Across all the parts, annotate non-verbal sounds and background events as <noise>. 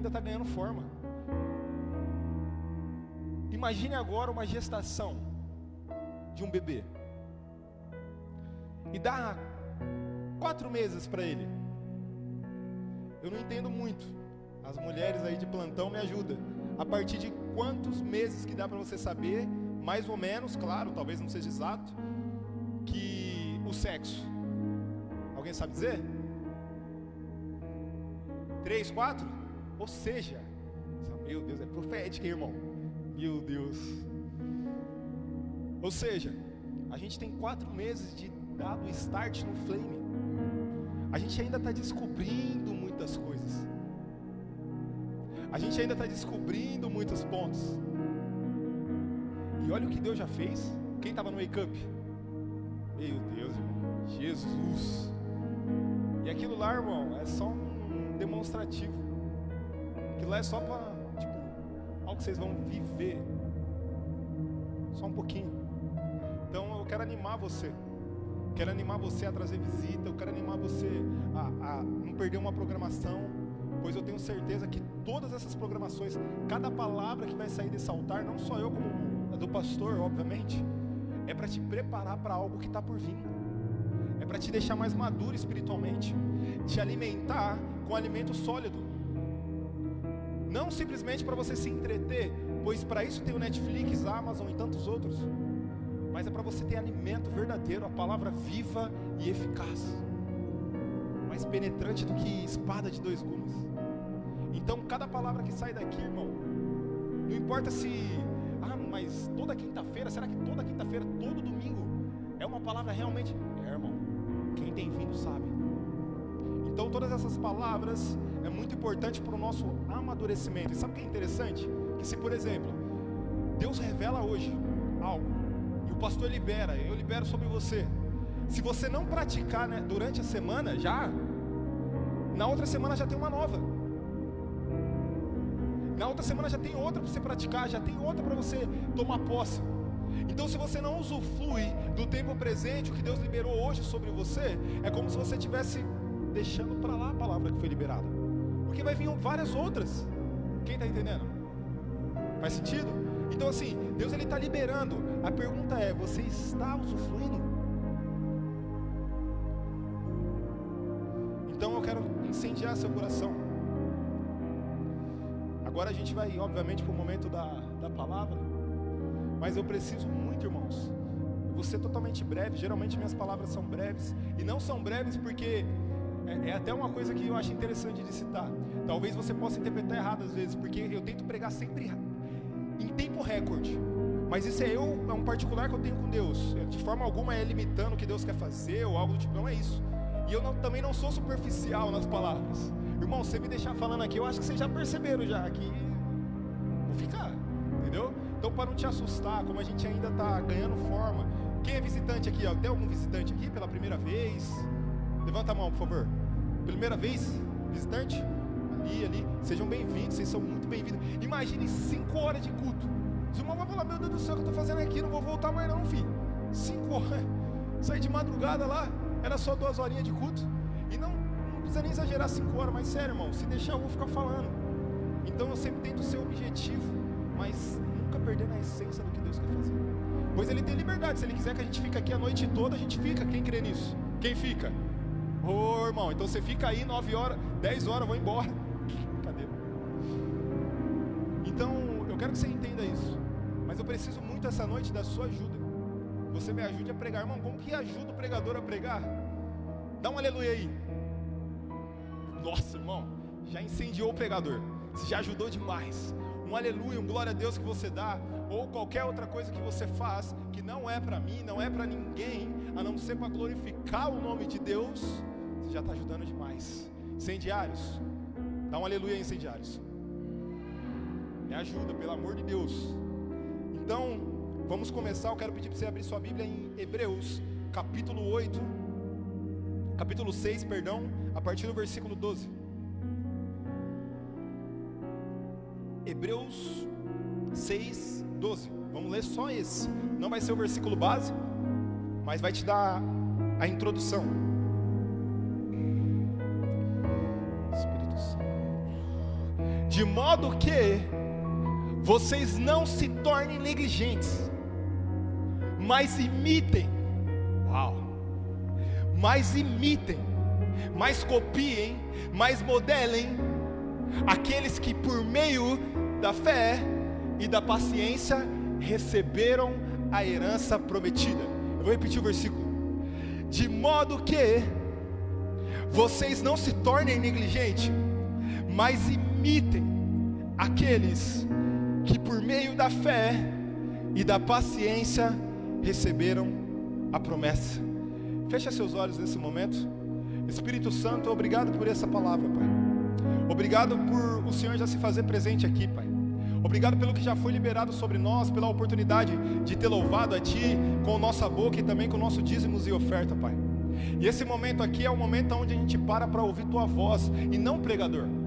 ainda está ganhando forma. Imagine agora uma gestação de um bebê. E dá quatro meses para ele. Eu não entendo muito. As mulheres aí de plantão me ajudam. A partir de quantos meses que dá para você saber, mais ou menos, claro, talvez não seja exato, que o sexo. Alguém sabe dizer? Três, quatro? Ou seja, meu Deus, é profética, irmão. Meu Deus. Ou seja, a gente tem quatro meses de dado start no flame. A gente ainda está descobrindo muitas coisas. A gente ainda está descobrindo muitos pontos. E olha o que Deus já fez. Quem estava no wake-up? Meu Deus, irmão. Jesus. E aquilo lá, irmão, é só um demonstrativo. Aquilo lá é só para, tipo, algo que vocês vão viver. Só um pouquinho. Então eu quero animar você. Quero animar você a trazer visita. Eu quero animar você a, a não perder uma programação. Pois eu tenho certeza que todas essas programações, cada palavra que vai sair desse altar, não só eu como a do pastor, obviamente, é para te preparar para algo que está por vir. É para te deixar mais maduro espiritualmente, te alimentar com alimento sólido. Não simplesmente para você se entreter, pois para isso tem o Netflix, a Amazon e tantos outros mas é para você ter alimento verdadeiro, a palavra viva e eficaz, mais penetrante do que espada de dois gumes. Então, cada palavra que sai daqui, irmão, não importa se, ah, mas toda quinta-feira, será que toda quinta-feira, todo domingo, é uma palavra realmente? É, irmão, quem tem vindo sabe. Então, todas essas palavras é muito importante para o nosso amadurecimento. E sabe o que é interessante? Que se, por exemplo, Deus revela hoje algo, pastor libera, eu libero sobre você. Se você não praticar né, durante a semana, já, na outra semana já tem uma nova. Na outra semana já tem outra para você praticar, já tem outra para você tomar posse. Então, se você não usufrui do tempo presente, o que Deus liberou hoje sobre você, é como se você estivesse deixando para lá a palavra que foi liberada. Porque vai vir várias outras. Quem está entendendo? Faz sentido? Então assim, Deus ele está liberando. A pergunta é: você está usufruindo? Então eu quero incendiar seu coração. Agora a gente vai, obviamente, para o momento da, da palavra. Mas eu preciso muito, irmãos. Vou ser totalmente breve. Geralmente minhas palavras são breves. E não são breves porque é, é, até uma coisa que eu acho interessante de citar. Talvez você possa interpretar errado às vezes, porque eu tento pregar sempre em tempo recorde. Mas isso é eu, é um particular que eu tenho com Deus. De forma alguma é limitando o que Deus quer fazer ou algo do tipo, não é isso. E eu não, também não sou superficial nas palavras. Irmão, você me deixar falando aqui, eu acho que vocês já perceberam já que vou ficar, entendeu? Então para não te assustar, como a gente ainda está ganhando forma. Quem é visitante aqui? Ó? Tem algum visitante aqui pela primeira vez? Levanta a mão, por favor. Primeira vez, visitante? ali, ali. Sejam bem-vindos, vocês são muito bem-vindos. Imagine cinco horas de culto. Os irmãos vão falar, meu Deus do céu, o que eu estou fazendo aqui? Não vou voltar mais não, filho. Cinco horas. <laughs> Saí de madrugada lá, era só duas horinhas de culto. E não, não precisa nem exagerar cinco horas, mas sério, irmão, se deixar eu vou ficar falando. Então eu sempre tento ser objetivo, mas nunca perdendo a essência do que Deus quer fazer. Pois Ele tem liberdade, se Ele quiser que a gente fique aqui a noite toda, a gente fica. Quem crê nisso? Quem fica? Ô oh, irmão, então você fica aí nove horas, dez horas, eu vou embora. <laughs> quero que você entenda isso. Mas eu preciso muito essa noite da sua ajuda. Você me ajude a pregar. Irmão, como que ajuda o pregador a pregar? Dá um aleluia aí. Nossa, irmão, já incendiou o pregador. Você já ajudou demais. Um aleluia, um glória a Deus que você dá, ou qualquer outra coisa que você faz, que não é para mim, não é para ninguém, a não ser para glorificar o nome de Deus, já está ajudando demais. Incendiários, dá um aleluia aí, incendiários. Me ajuda, pelo amor de Deus. Então, vamos começar. Eu quero pedir para você abrir sua Bíblia em Hebreus, capítulo 8, capítulo 6, perdão, a partir do versículo 12. Hebreus 6, 12. Vamos ler só esse. Não vai ser o versículo base, mas vai te dar a introdução. De modo que vocês não se tornem negligentes, mas imitem, uau, mas imitem, mas copiem, mas modelem aqueles que por meio da fé e da paciência receberam a herança prometida. Eu vou repetir o versículo. De modo que vocês não se tornem negligentes, mas imitem aqueles que por meio da fé e da paciência receberam a promessa. Feche seus olhos nesse momento. Espírito Santo, obrigado por essa palavra, Pai. Obrigado por o Senhor já se fazer presente aqui, Pai. Obrigado pelo que já foi liberado sobre nós, pela oportunidade de ter louvado a Ti com nossa boca e também com nosso dízimos e oferta, Pai. E esse momento aqui é o momento onde a gente para para ouvir Tua voz e não pregador.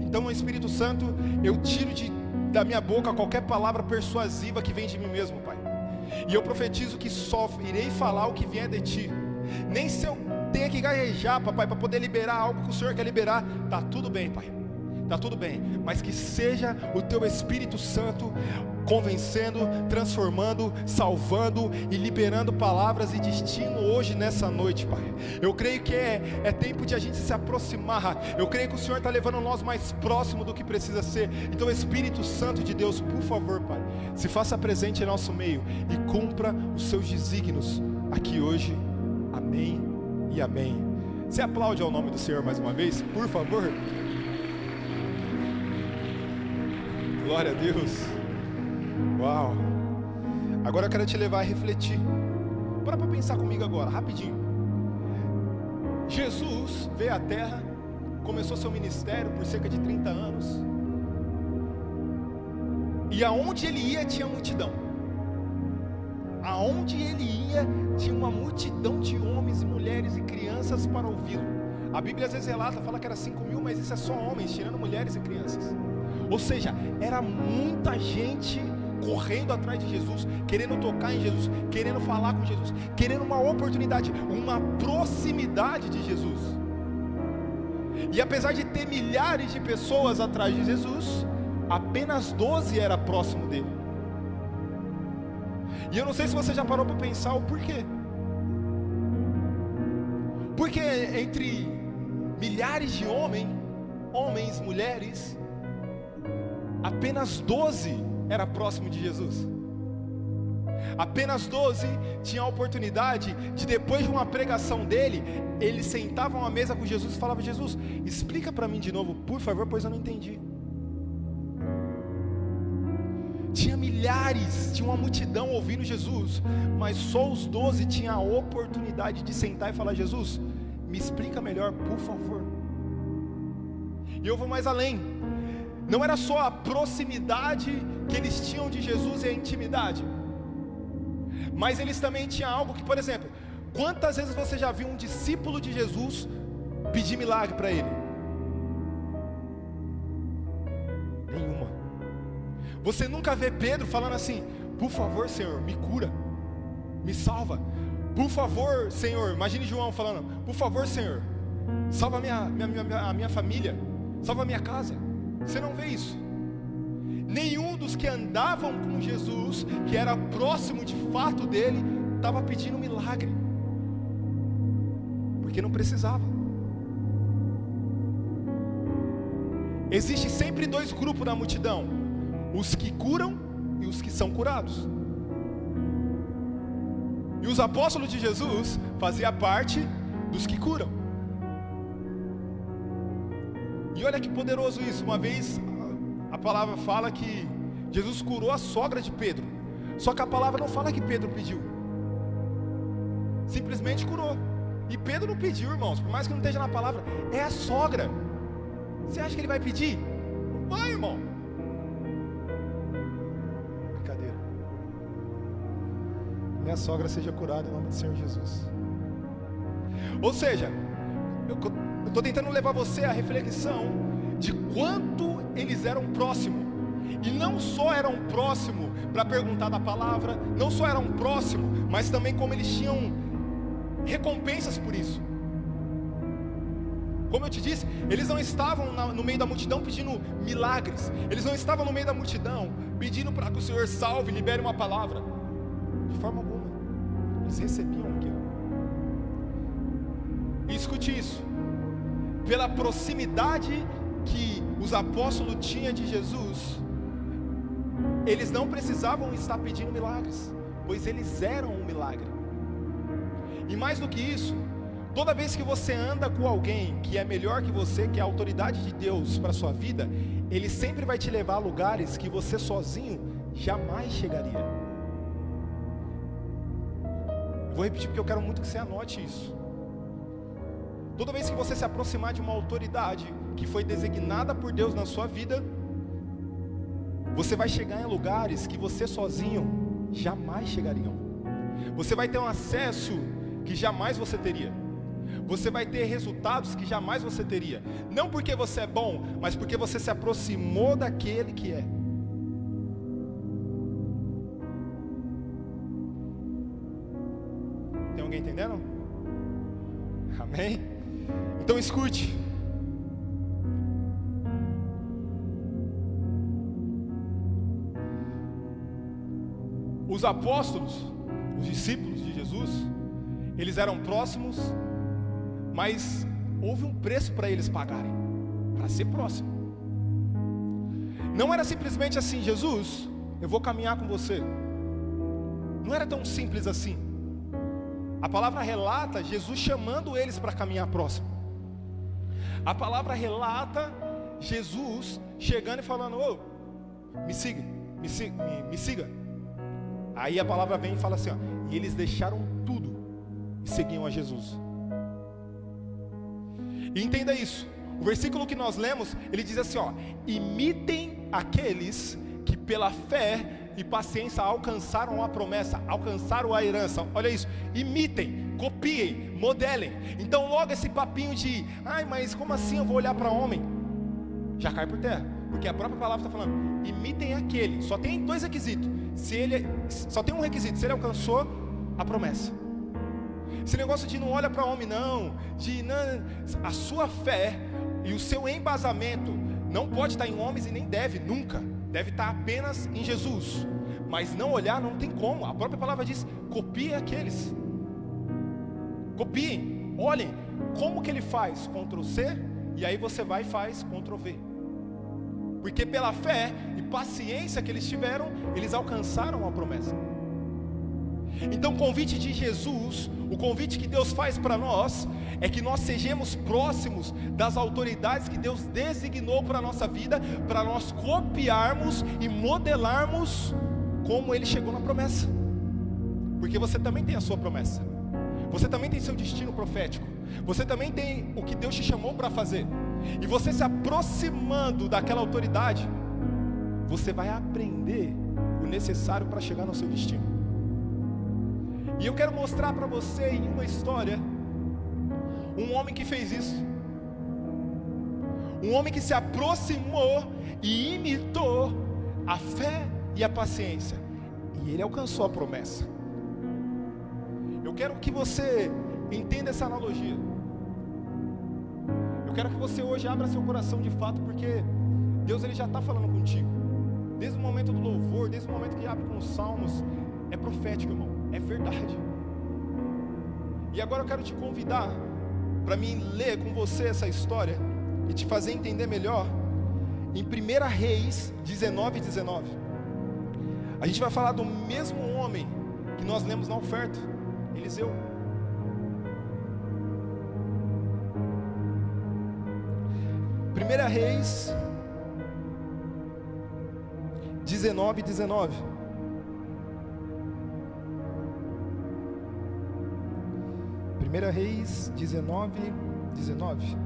Então, Espírito Santo, eu tiro de, da minha boca qualquer palavra persuasiva que vem de mim mesmo, Pai. E eu profetizo que só irei falar o que vier de Ti. Nem se eu tenha que gaguejar, papai, para poder liberar algo que o Senhor quer liberar, tá tudo bem, Pai está tudo bem, mas que seja o teu Espírito Santo convencendo, transformando, salvando e liberando palavras e destino hoje nessa noite, Pai. Eu creio que é, é tempo de a gente se aproximar. Eu creio que o Senhor está levando nós mais próximo do que precisa ser. Então, Espírito Santo de Deus, por favor, Pai, se faça presente em nosso meio e cumpra os seus desígnios aqui hoje. Amém e amém. Você aplaude ao nome do Senhor mais uma vez, por favor? Glória a Deus. Uau. Agora eu quero te levar a refletir. Para para pensar comigo agora, rapidinho. Jesus veio à terra, começou seu ministério por cerca de 30 anos. E aonde ele ia tinha multidão. Aonde ele ia tinha uma multidão de homens e mulheres e crianças para ouvi-lo. A Bíblia às vezes relata, fala que era 5 mil, mas isso é só homens, tirando mulheres e crianças. Ou seja, era muita gente correndo atrás de Jesus, querendo tocar em Jesus, querendo falar com Jesus, querendo uma oportunidade, uma proximidade de Jesus. E apesar de ter milhares de pessoas atrás de Jesus, apenas 12 era próximo dele. E eu não sei se você já parou para pensar o porquê. Porque entre milhares de homens, homens, mulheres, apenas 12 era próximo de Jesus. Apenas 12 tinham a oportunidade de, depois de uma pregação dele, eles sentavam à mesa com Jesus e falavam: Jesus, explica para mim de novo, por favor, pois eu não entendi. Tinha milhares, tinha uma multidão ouvindo Jesus, mas só os doze tinham a oportunidade de sentar e falar: Jesus, me explica melhor, por favor. E eu vou mais além não era só a proximidade que eles tinham de Jesus e a intimidade, mas eles também tinham algo que, por exemplo, quantas vezes você já viu um discípulo de Jesus pedir milagre para ele? Nenhuma. Você nunca vê Pedro falando assim: por favor, Senhor, me cura, me salva. Por favor, Senhor, imagine João falando: por favor, Senhor, salva minha, minha, minha, a minha família, salva a minha casa. Você não vê isso. Nenhum dos que andavam com Jesus, que era próximo de fato dele, estava pedindo um milagre, porque não precisava. Existe sempre dois grupos na multidão: os que curam e os que são curados. E os apóstolos de Jesus faziam parte dos que curam. E olha que poderoso isso. Uma vez a palavra fala que Jesus curou a sogra de Pedro. Só que a palavra não fala que Pedro pediu. Simplesmente curou. E Pedro não pediu, irmãos. Por mais que não esteja na palavra, é a sogra. Você acha que ele vai pedir? Não vai, irmão. Brincadeira. Minha sogra seja curada em nome do Senhor Jesus. Ou seja, eu estou tentando levar você à reflexão de quanto eles eram próximos. E não só eram próximos para perguntar da palavra, não só eram próximos, mas também como eles tinham recompensas por isso. Como eu te disse, eles não estavam no meio da multidão pedindo milagres, eles não estavam no meio da multidão pedindo para que o Senhor salve, libere uma palavra. De forma alguma, eles recebiam aquilo. E escute isso, pela proximidade que os apóstolos tinham de Jesus, eles não precisavam estar pedindo milagres, pois eles eram um milagre. E mais do que isso, toda vez que você anda com alguém que é melhor que você, que é a autoridade de Deus para sua vida, ele sempre vai te levar a lugares que você sozinho jamais chegaria. Vou repetir porque eu quero muito que você anote isso. Toda vez que você se aproximar de uma autoridade que foi designada por Deus na sua vida, você vai chegar em lugares que você sozinho jamais chegaria. Você vai ter um acesso que jamais você teria. Você vai ter resultados que jamais você teria. Não porque você é bom, mas porque você se aproximou daquele que é. Tem alguém entendendo? Amém? Então escute. Os apóstolos, os discípulos de Jesus, eles eram próximos, mas houve um preço para eles pagarem, para ser próximo. Não era simplesmente assim, Jesus, eu vou caminhar com você. Não era tão simples assim. A palavra relata Jesus chamando eles para caminhar próximo. A palavra relata Jesus chegando e falando: Ô, me siga, me siga, me, me siga. Aí a palavra vem e fala assim: ó, e eles deixaram tudo e seguiam a Jesus. E entenda isso. O versículo que nós lemos, ele diz assim, ó: imitem aqueles que pela fé e paciência alcançaram a promessa, alcançaram a herança. Olha isso, imitem, copiem, modelem. Então logo esse papinho de, ai, mas como assim eu vou olhar para homem? Já cai por terra, porque a própria palavra está falando, imitem aquele. Só tem dois requisitos. Se ele, só tem um requisito, se ele alcançou a promessa. Esse negócio de não olha para homem, não, de não, a sua fé e o seu embasamento não pode estar em homens e nem deve, nunca. Deve estar apenas em Jesus. Mas não olhar não tem como. A própria palavra diz: copie aqueles. Copiem, olhem como que ele faz Ctrl C e aí você vai e faz Ctrl V. Porque pela fé e paciência que eles tiveram, eles alcançaram a promessa. Então, o convite de Jesus, o convite que Deus faz para nós, é que nós sejamos próximos das autoridades que Deus designou para a nossa vida, para nós copiarmos e modelarmos como Ele chegou na promessa, porque você também tem a sua promessa, você também tem seu destino profético, você também tem o que Deus te chamou para fazer, e você se aproximando daquela autoridade, você vai aprender o necessário para chegar no seu destino. E eu quero mostrar para você em uma história um homem que fez isso. Um homem que se aproximou e imitou a fé e a paciência. E ele alcançou a promessa. Eu quero que você entenda essa analogia. Eu quero que você hoje abra seu coração de fato, porque Deus ele já está falando contigo. Desde o momento do louvor, desde o momento que abre com os salmos, é profético, irmão é verdade. E agora eu quero te convidar para mim ler com você essa história e te fazer entender melhor em 1 Reis 19, 19. A gente vai falar do mesmo homem que nós lemos na oferta, Eliseu. Primeira Reis 19, 19. 1 Reis 19, 19.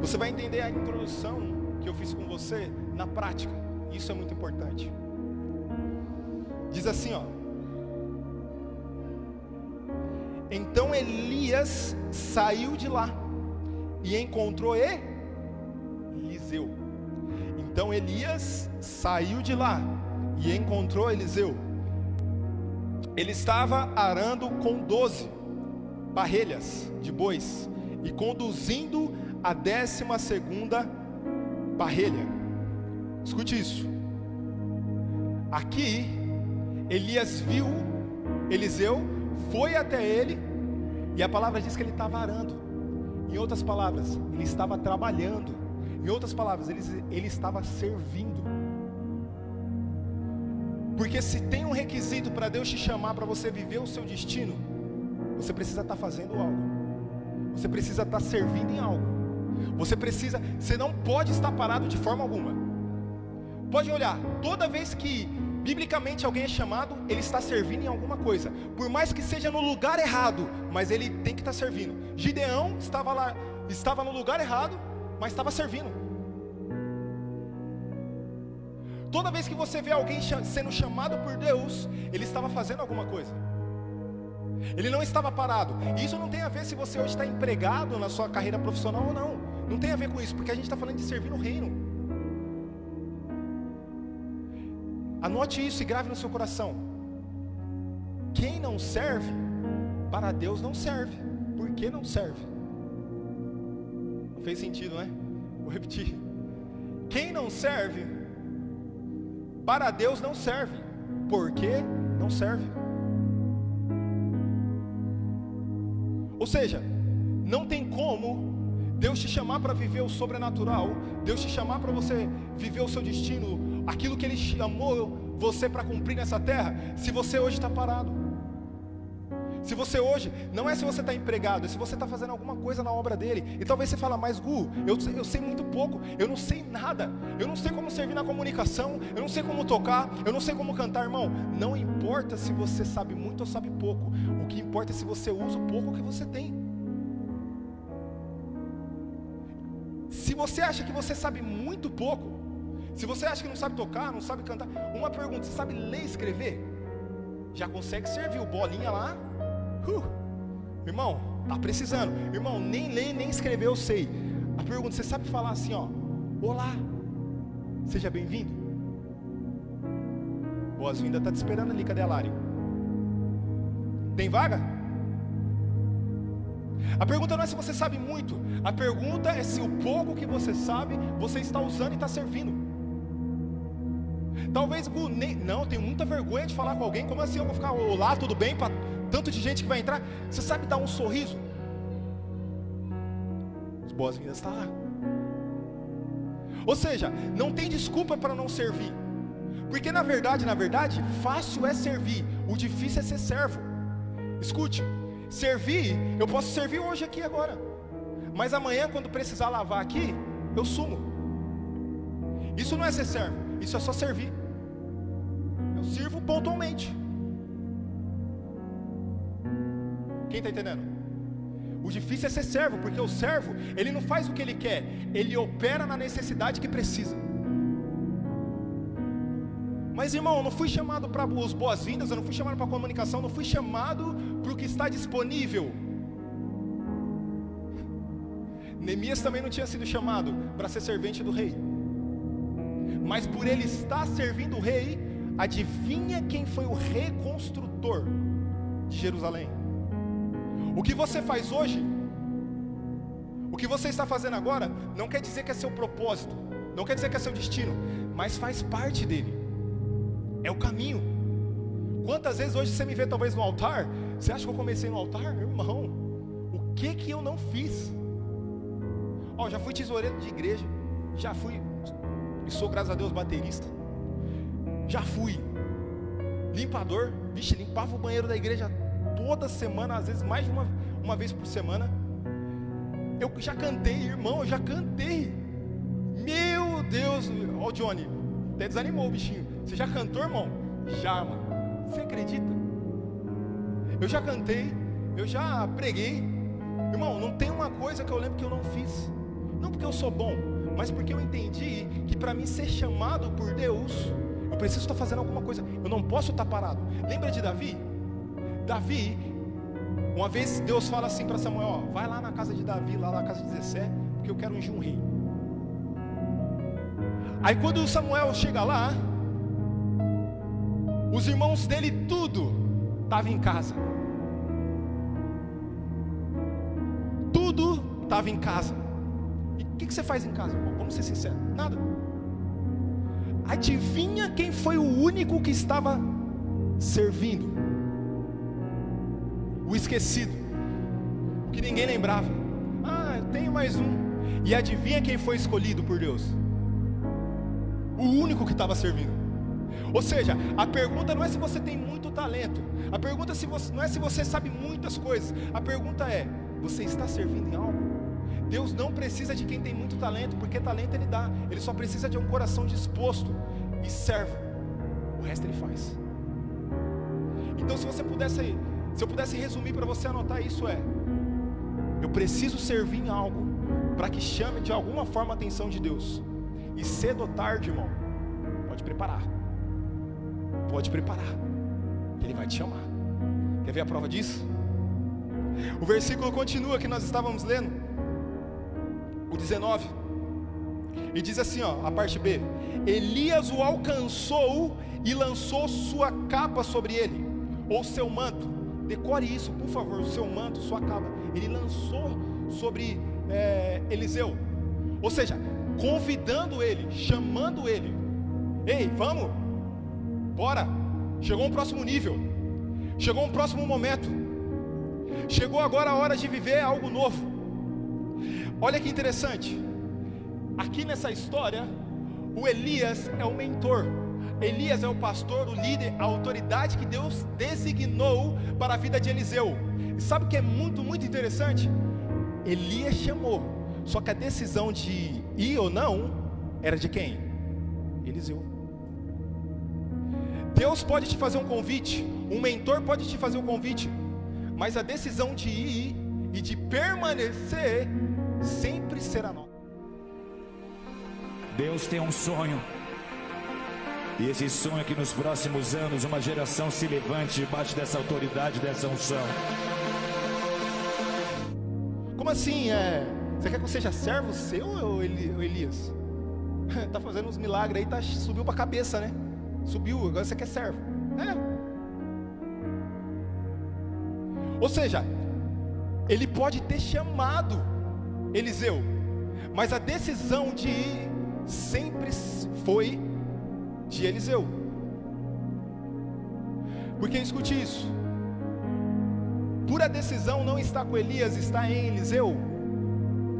Você vai entender a introdução que eu fiz com você na prática. Isso é muito importante. Diz assim, ó. Então Elias saiu de lá e encontrou Eliseu. Então Elias saiu de lá e encontrou Eliseu. Ele estava arando com doze. parrelhas de bois e conduzindo a décima segunda parrelha. Escute isso. Aqui, Elias viu Eliseu, foi até ele, e a palavra diz que ele estava arando. Em outras palavras, ele estava trabalhando. Em outras palavras, ele, ele estava servindo. Porque se tem um requisito para Deus te chamar para você viver o seu destino, você precisa estar tá fazendo algo. Você precisa estar tá servindo em algo. Você precisa, você não pode estar parado de forma alguma. Pode olhar, toda vez que biblicamente alguém é chamado, ele está servindo em alguma coisa. Por mais que seja no lugar errado, mas ele tem que estar servindo. Gideão estava lá, estava no lugar errado, mas estava servindo. Toda vez que você vê alguém sendo chamado por Deus, ele estava fazendo alguma coisa. Ele não estava parado. Isso não tem a ver se você hoje está empregado na sua carreira profissional ou não. Não tem a ver com isso, porque a gente está falando de servir no reino. Anote isso e grave no seu coração. Quem não serve, para Deus não serve. Por que não serve? Não fez sentido, né? Vou repetir. Quem não serve, para Deus não serve. Por que não serve? Ou seja, não tem como Deus te chamar para viver o sobrenatural, Deus te chamar para você viver o seu destino, aquilo que Ele chamou você para cumprir nessa terra, se você hoje está parado. Se você hoje, não é se você está empregado, é se você está fazendo alguma coisa na obra dele. E talvez você fala, mas Gu, eu, eu sei muito pouco, eu não sei nada, eu não sei como servir na comunicação, eu não sei como tocar, eu não sei como cantar, irmão. Não importa se você sabe muito ou sabe pouco, o que importa é se você usa o pouco que você tem. Se você acha que você sabe muito pouco, se você acha que não sabe tocar, não sabe cantar, uma pergunta: você sabe ler e escrever? Já consegue servir o bolinha lá? Uh, irmão, tá precisando. Irmão, nem ler nem escrever eu sei. A pergunta, você sabe falar assim, ó? Olá, seja bem-vindo. Boas-vindas, tá te esperando ali, cadê a Lari? Tem vaga? A pergunta não é se você sabe muito, a pergunta é se o pouco que você sabe, você está usando e está servindo. Talvez, não, tenho muita vergonha de falar com alguém, como assim eu vou ficar, olá, tudo bem, para tanto de gente que vai entrar, você sabe dar um sorriso? As boas-vindas estão tá lá. Ou seja, não tem desculpa para não servir. Porque na verdade, na verdade, fácil é servir, o difícil é ser servo. Escute, servir, eu posso servir hoje aqui agora. Mas amanhã, quando precisar lavar aqui, eu sumo. Isso não é ser servo, isso é só servir. Eu sirvo pontualmente. Quem está entendendo? O difícil é ser servo, porque o servo, ele não faz o que ele quer, ele opera na necessidade que precisa. Mas irmão, eu não fui chamado para as boas-vindas, eu não fui chamado para a comunicação, eu não fui chamado para o que está disponível. Neemias também não tinha sido chamado para ser servente do rei. Mas por ele estar servindo o rei, adivinha quem foi o reconstrutor de Jerusalém? O que você faz hoje, o que você está fazendo agora, não quer dizer que é seu propósito, não quer dizer que é seu destino, mas faz parte dele, é o caminho. Quantas vezes hoje você me vê talvez no altar? Você acha que eu comecei no altar? Irmão, o que que eu não fiz? Ó, oh, já fui tesoureiro de igreja, já fui, e sou graças a Deus baterista, já fui limpador, vixe, limpava o banheiro da igreja toda semana, às vezes mais de uma, uma vez por semana. Eu já cantei, irmão, eu já cantei. Meu Deus, ó Johnny, até desanimou o bichinho. Você já cantou, irmão? Já, mano. Você acredita? Eu já cantei, eu já preguei. Irmão, não tem uma coisa que eu lembro que eu não fiz. Não porque eu sou bom, mas porque eu entendi que para mim ser chamado por Deus, eu preciso estar fazendo alguma coisa. Eu não posso estar parado. Lembra de Davi? Davi, uma vez Deus fala assim para Samuel: ó, vai lá na casa de Davi, lá na casa de Zessé, porque eu quero ungir um rei. Aí quando Samuel chega lá, os irmãos dele tudo estava em casa. estava em casa. E o que, que, você faz em casa, irmão? Vamos ser sinceros: nada. Adivinha quem foi o único que estava servindo? O esquecido, o que ninguém lembrava. Ah, tenho mais um. E adivinha quem foi escolhido por Deus? O único que estava servindo. Ou seja, a pergunta não é se você tem muito talento. A pergunta é não é se você sabe muitas coisas. A pergunta é: você está servindo em algo? Deus não precisa de quem tem muito talento, porque talento Ele dá. Ele só precisa de um coração disposto e servo. O resto Ele faz. Então, se você pudesse, se eu pudesse resumir para você anotar isso é: eu preciso servir em algo para que chame de alguma forma a atenção de Deus. E cedo ou tarde, irmão, pode preparar. Pode preparar. Ele vai te chamar. Quer ver a prova disso? O versículo continua que nós estávamos lendo. O 19. E diz assim, ó, a parte B: Elias o alcançou e lançou sua capa sobre ele, ou seu manto. Decore isso, por favor, o seu manto, sua capa. Ele lançou sobre é, Eliseu. Ou seja, convidando ele, chamando ele. Ei, vamos, bora. Chegou um próximo nível, chegou um próximo momento, chegou agora a hora de viver algo novo. Olha que interessante, aqui nessa história, o Elias é o mentor, Elias é o pastor, o líder, a autoridade que Deus designou para a vida de Eliseu. E sabe o que é muito, muito interessante? Elias chamou, só que a decisão de ir ou não era de quem? Eliseu. Deus pode te fazer um convite, um mentor pode te fazer um convite, mas a decisão de ir e de permanecer sempre será nossa. Deus tem um sonho. E esse sonho é que nos próximos anos uma geração se levante debaixo dessa autoridade, dessa unção. Como assim? É, você quer que eu seja servo seu ou Elias? <laughs> tá fazendo uns milagres aí, tá, subiu para a cabeça, né? Subiu, agora você quer servo. É. Ou seja, ele pode ter chamado Eliseu, mas a decisão de ir sempre foi de Eliseu. Porque escute isso, por a decisão não estar com Elias, está em Eliseu,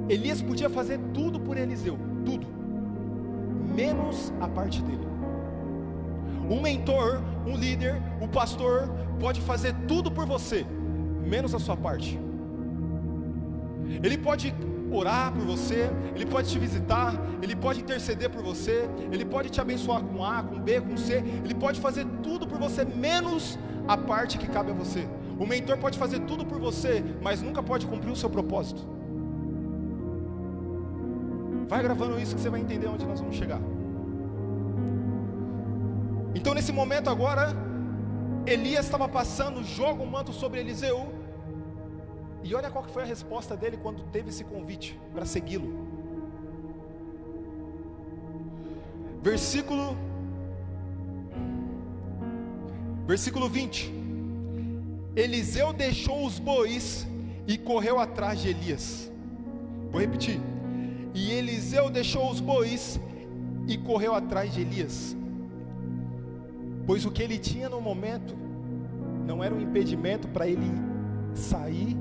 Elias podia fazer tudo por Eliseu, tudo, menos a parte dele. Um mentor, um líder, um pastor pode fazer tudo por você, menos a sua parte. Ele pode orar por você, ele pode te visitar, ele pode interceder por você, ele pode te abençoar com A, com B, com C, ele pode fazer tudo por você, menos a parte que cabe a você. O mentor pode fazer tudo por você, mas nunca pode cumprir o seu propósito. Vai gravando isso que você vai entender onde nós vamos chegar. Então, nesse momento agora, Elias estava passando, joga um manto sobre Eliseu. E olha qual foi a resposta dele quando teve esse convite para segui-lo. Versículo Versículo 20. Eliseu deixou os bois e correu atrás de Elias. Vou repetir. E Eliseu deixou os bois e correu atrás de Elias. Pois o que ele tinha no momento não era um impedimento para ele sair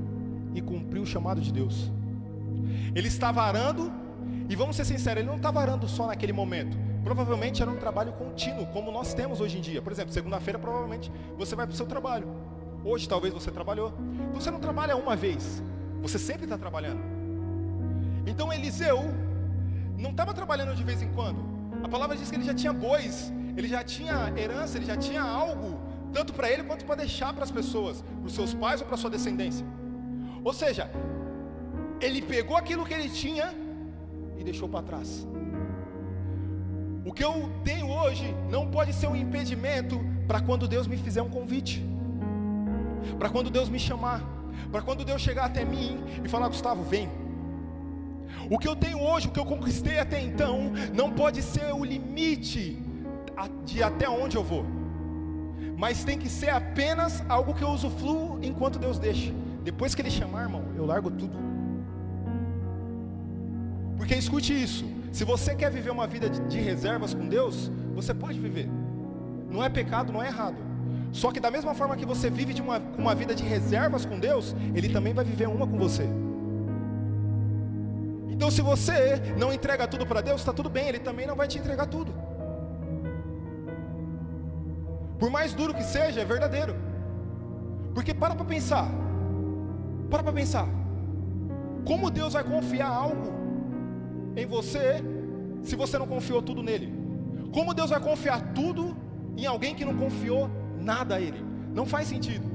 e cumprir o chamado de Deus. Ele estava arando, e vamos ser sinceros, ele não estava arando só naquele momento. Provavelmente era um trabalho contínuo, como nós temos hoje em dia. Por exemplo, segunda-feira, provavelmente você vai para o seu trabalho. Hoje talvez você trabalhou. Você não trabalha uma vez, você sempre está trabalhando. Então Eliseu não estava trabalhando de vez em quando. A palavra diz que ele já tinha bois, ele já tinha herança, ele já tinha algo, tanto para ele quanto para deixar para as pessoas, para os seus pais ou para a sua descendência. Ou seja, ele pegou aquilo que ele tinha e deixou para trás. O que eu tenho hoje não pode ser um impedimento para quando Deus me fizer um convite para quando Deus me chamar, para quando Deus chegar até mim e falar: Gustavo, vem. O que eu tenho hoje, o que eu conquistei até então, não pode ser o limite de até onde eu vou, mas tem que ser apenas algo que eu usufruo enquanto Deus deixa. Depois que Ele chamar, irmão, eu largo tudo. Porque escute isso: se você quer viver uma vida de, de reservas com Deus, você pode viver. Não é pecado, não é errado. Só que da mesma forma que você vive uma, uma vida de reservas com Deus, Ele também vai viver uma com você. Então, se você não entrega tudo para Deus, está tudo bem, Ele também não vai te entregar tudo. Por mais duro que seja, é verdadeiro. Porque para para pensar, para para pensar, como Deus vai confiar algo em você se você não confiou tudo nele? Como Deus vai confiar tudo em alguém que não confiou nada a ele? Não faz sentido.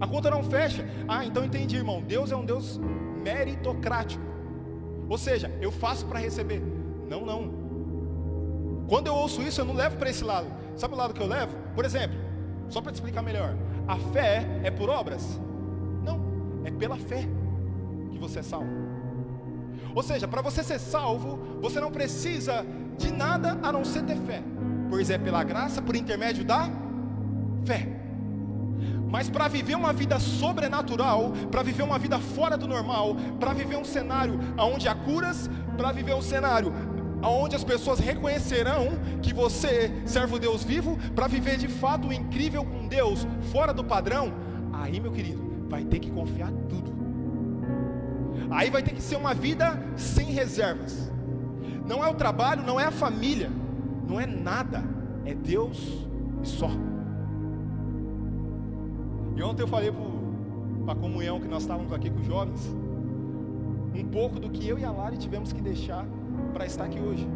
A conta não fecha. Ah, então entendi, irmão. Deus é um Deus meritocrático. Ou seja, eu faço para receber. Não, não. Quando eu ouço isso, eu não levo para esse lado. Sabe o lado que eu levo? Por exemplo, só para te explicar melhor. A fé é por obras? É pela fé que você é salvo. Ou seja, para você ser salvo, você não precisa de nada a não ser ter fé, pois é pela graça, por intermédio da fé. Mas para viver uma vida sobrenatural, para viver uma vida fora do normal, para viver um cenário onde há curas, para viver um cenário onde as pessoas reconhecerão que você serve o Deus vivo, para viver de fato o incrível com Deus, fora do padrão, aí, meu querido, vai ter que confiar tudo. Aí vai ter que ser uma vida sem reservas. Não é o trabalho, não é a família, não é nada, é Deus e só. E ontem eu falei para a comunhão que nós estávamos aqui com os jovens, um pouco do que eu e a Lari tivemos que deixar para estar aqui hoje.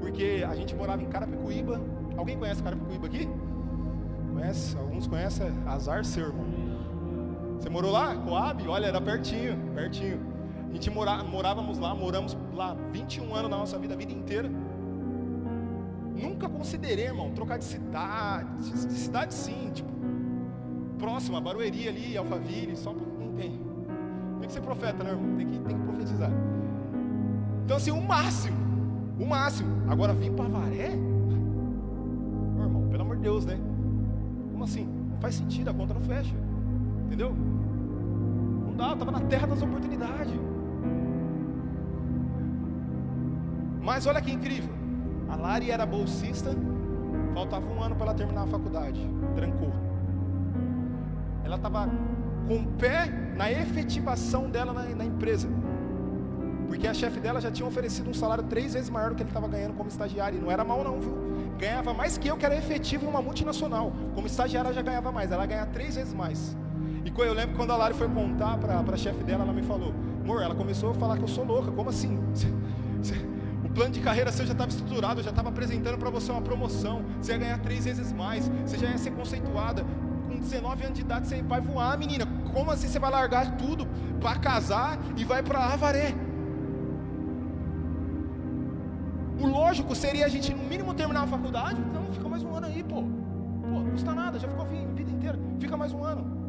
Porque a gente morava em Carapicuíba. Alguém conhece Carapicuíba aqui? Conhece? Alguns conhecem Azar seu irmão. Você morou lá? Coab? Olha, era pertinho, pertinho. A gente mora, morávamos lá, moramos lá 21 anos na nossa vida, a vida inteira. Nunca considerei, irmão, trocar de cidade, de cidade sim, tipo, próxima, Barueri ali, Alphaville, só não tem. Tem que ser profeta, né, irmão? Tem que, tem que profetizar. Então, assim, o máximo, o máximo. Agora, vir para Varé? Meu irmão, pelo amor de Deus, né? Como assim? Não faz sentido, a conta não fecha. Entendeu? Não dá, estava na terra das oportunidades. Mas olha que incrível. A Lari era bolsista, faltava um ano para ela terminar a faculdade. Trancou ela estava com o pé na efetivação dela na, na empresa. Porque a chefe dela já tinha oferecido um salário três vezes maior do que ele estava ganhando como estagiário. E não era mal não, viu? Ganhava mais que eu, que era efetivo em uma multinacional. Como estagiária já ganhava mais, ela ganhava três vezes mais. E eu lembro quando a Lari foi contar para a chefe dela, ela me falou, amor, ela começou a falar que eu sou louca, como assim? O plano de carreira seu já estava estruturado, eu já estava apresentando para você uma promoção, você ia ganhar três vezes mais, você já ia ser conceituada, com 19 anos de idade você vai voar, menina. Como assim você vai largar tudo para casar e vai para Avaré? O lógico seria a gente, no mínimo, terminar a faculdade. Então, fica mais um ano aí, pô. Pô, não custa nada, já ficou a vida inteira. Fica mais um ano.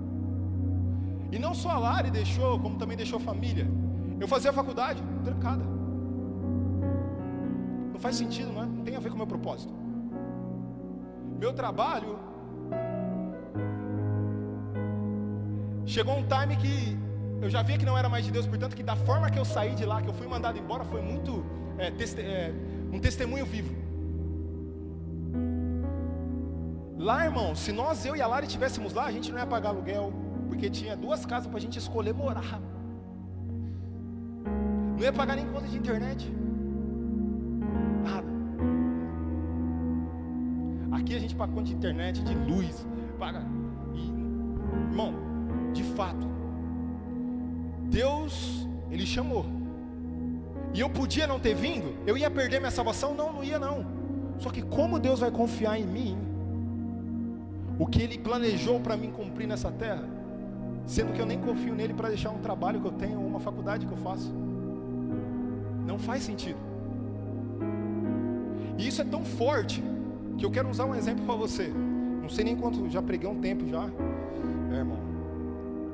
E não só a Lari deixou, como também deixou a família. Eu fazia faculdade, trancada. Não faz sentido, não é? Não tem a ver com o meu propósito. Meu trabalho Chegou um time que eu já via que não era mais de Deus, portanto, que da forma que eu saí de lá, que eu fui mandado embora, foi muito é, teste, é, um testemunho vivo. Lá, irmão, se nós, eu e a Lari estivéssemos lá, a gente não ia pagar aluguel, porque tinha duas casas para a gente escolher morar. Não ia pagar nem conta de internet. Nada. Aqui a gente paga conta de internet, de luz, paga. E, irmão, de fato, Deus, Ele chamou. E eu podia não ter vindo, eu ia perder minha salvação? Não, não ia não. Só que como Deus vai confiar em mim, o que Ele planejou para mim cumprir nessa terra, sendo que eu nem confio nele para deixar um trabalho que eu tenho ou uma faculdade que eu faço? Não faz sentido. E isso é tão forte que eu quero usar um exemplo para você. Não sei nem quanto, já preguei um tempo já, é, irmão.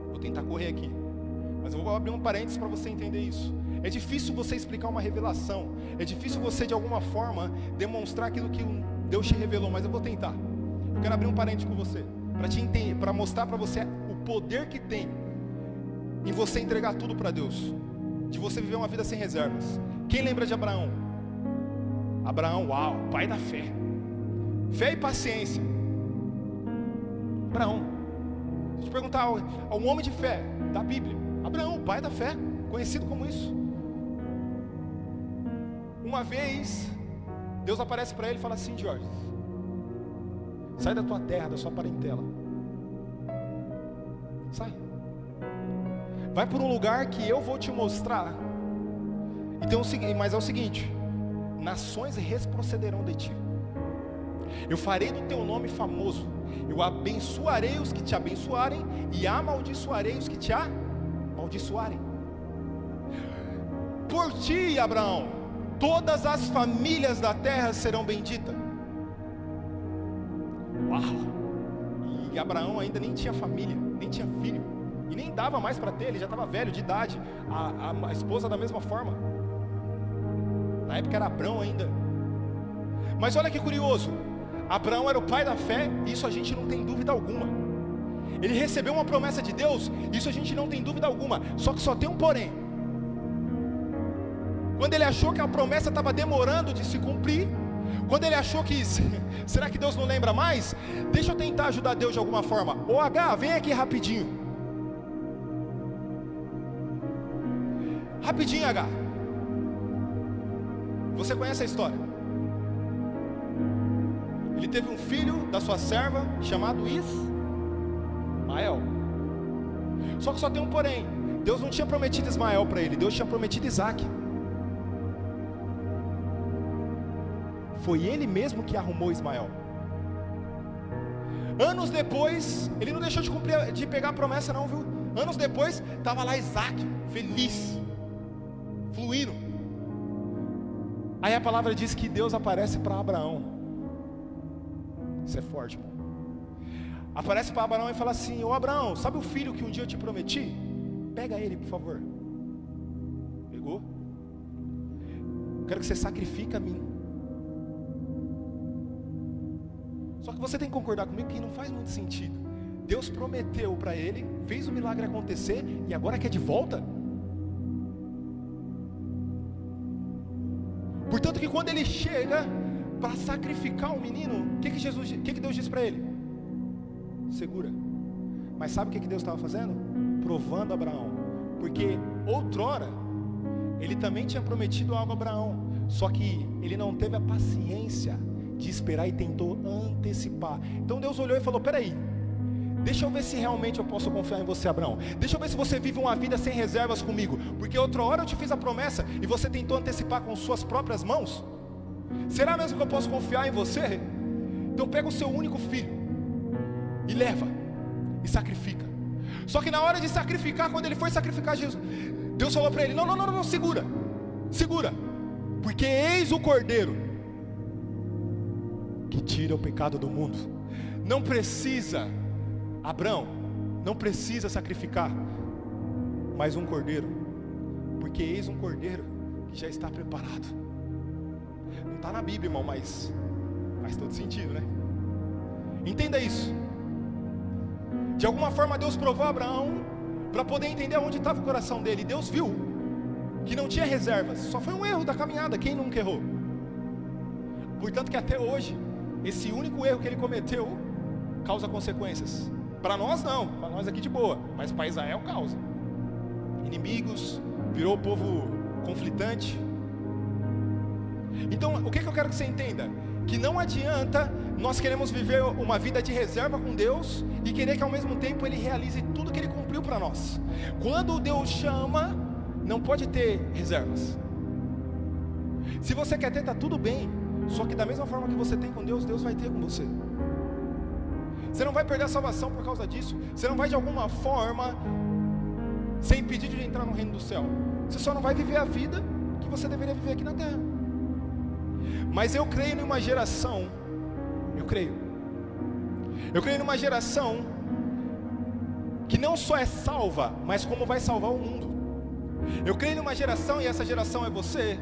Vou tentar correr aqui. Mas eu vou abrir um parênteses para você entender isso. É difícil você explicar uma revelação. É difícil você, de alguma forma, demonstrar aquilo que Deus te revelou. Mas eu vou tentar. Eu quero abrir um parênteses com você. Para mostrar para você poder que tem em você entregar tudo para Deus. de você viver uma vida sem reservas. Quem lembra de Abraão? Abraão, uau, pai da fé. Fé e paciência. Abraão. Se te perguntar a um homem de fé da Bíblia, Abraão, pai da fé, conhecido como isso. Uma vez, Deus aparece para ele e fala assim: Jorge, sai da tua terra, da sua parentela. Sai. Vai por um lugar que eu vou te mostrar. Então, mas é o seguinte: nações retrocederão de ti. Eu farei do teu nome famoso. Eu abençoarei os que te abençoarem e amaldiçoarei os que te amaldiçoarem. Por ti, Abraão, todas as famílias da terra serão benditas. Uau! E Abraão ainda nem tinha família, tinha filho, e nem dava mais para ter, ele já estava velho de idade. A, a, a, esposa da mesma forma. Na época era Abraão ainda. Mas olha que curioso: Abraão era o pai da fé, isso a gente não tem dúvida alguma. Ele recebeu uma promessa de Deus, isso a gente não tem dúvida alguma. Só que só tem um porém. Quando ele achou que a promessa estava demorando de se cumprir, quando ele achou que, <laughs> será que Deus não lembra mais? Deixa eu tentar ajudar Deus de alguma forma. Ô H, vem aqui rapidinho. Rapidinho, H. Você conhece a história? Ele teve um filho da sua serva chamado Ismael. Só que só tem um porém. Deus não tinha prometido Ismael para ele, Deus tinha prometido Isaac. Foi ele mesmo que arrumou Ismael. Anos depois, ele não deixou de, cumprir, de pegar a promessa, não, viu? Anos depois, estava lá Isaac, feliz, fluindo. Aí a palavra diz que Deus aparece para Abraão. Isso é forte, irmão. Aparece para Abraão e fala assim: Ô Abraão, sabe o filho que um dia eu te prometi? Pega ele, por favor. Pegou? Quero que você sacrifique a mim. Só que você tem que concordar comigo que não faz muito sentido. Deus prometeu para ele, fez o milagre acontecer e agora quer de volta? Portanto que quando ele chega para sacrificar o menino, o que, que Jesus, que, que Deus disse para ele? Segura. Mas sabe o que, que Deus estava fazendo? Provando Abraão. Porque outrora ele também tinha prometido algo a Abraão, só que ele não teve a paciência de esperar e tentou antecipar. Então Deus olhou e falou: Peraí, deixa eu ver se realmente eu posso confiar em você, Abraão. Deixa eu ver se você vive uma vida sem reservas comigo, porque outra hora eu te fiz a promessa e você tentou antecipar com suas próprias mãos. Será mesmo que eu posso confiar em você? Então pega o seu único filho e leva e sacrifica. Só que na hora de sacrificar, quando ele foi sacrificar Jesus, Deus falou para ele: Não, não, não, não, segura, segura, porque eis o cordeiro que tira o pecado do mundo. Não precisa, Abraão, não precisa sacrificar mais um cordeiro, porque eis um cordeiro que já está preparado. Não está na Bíblia, irmão, mas faz todo sentido, né? Entenda isso. De alguma forma Deus provou Abraão para poder entender onde estava o coração dele. Deus viu que não tinha reservas. Só foi um erro da caminhada. Quem nunca errou? Portanto que até hoje esse único erro que ele cometeu causa consequências. Para nós não, para nós aqui de boa, mas para Israel causa. Inimigos, virou povo conflitante. Então, o que, que eu quero que você entenda? Que não adianta nós queremos viver uma vida de reserva com Deus e querer que ao mesmo tempo Ele realize tudo que Ele cumpriu para nós. Quando Deus chama, não pode ter reservas. Se você quer ter, está tudo bem. Só que da mesma forma que você tem com Deus, Deus vai ter com você. Você não vai perder a salvação por causa disso. Você não vai de alguma forma ser impedido de entrar no reino do céu. Você só não vai viver a vida que você deveria viver aqui na terra. Mas eu creio em uma geração, eu creio. Eu creio numa geração que não só é salva, mas como vai salvar o mundo. Eu creio numa geração, e essa geração é você,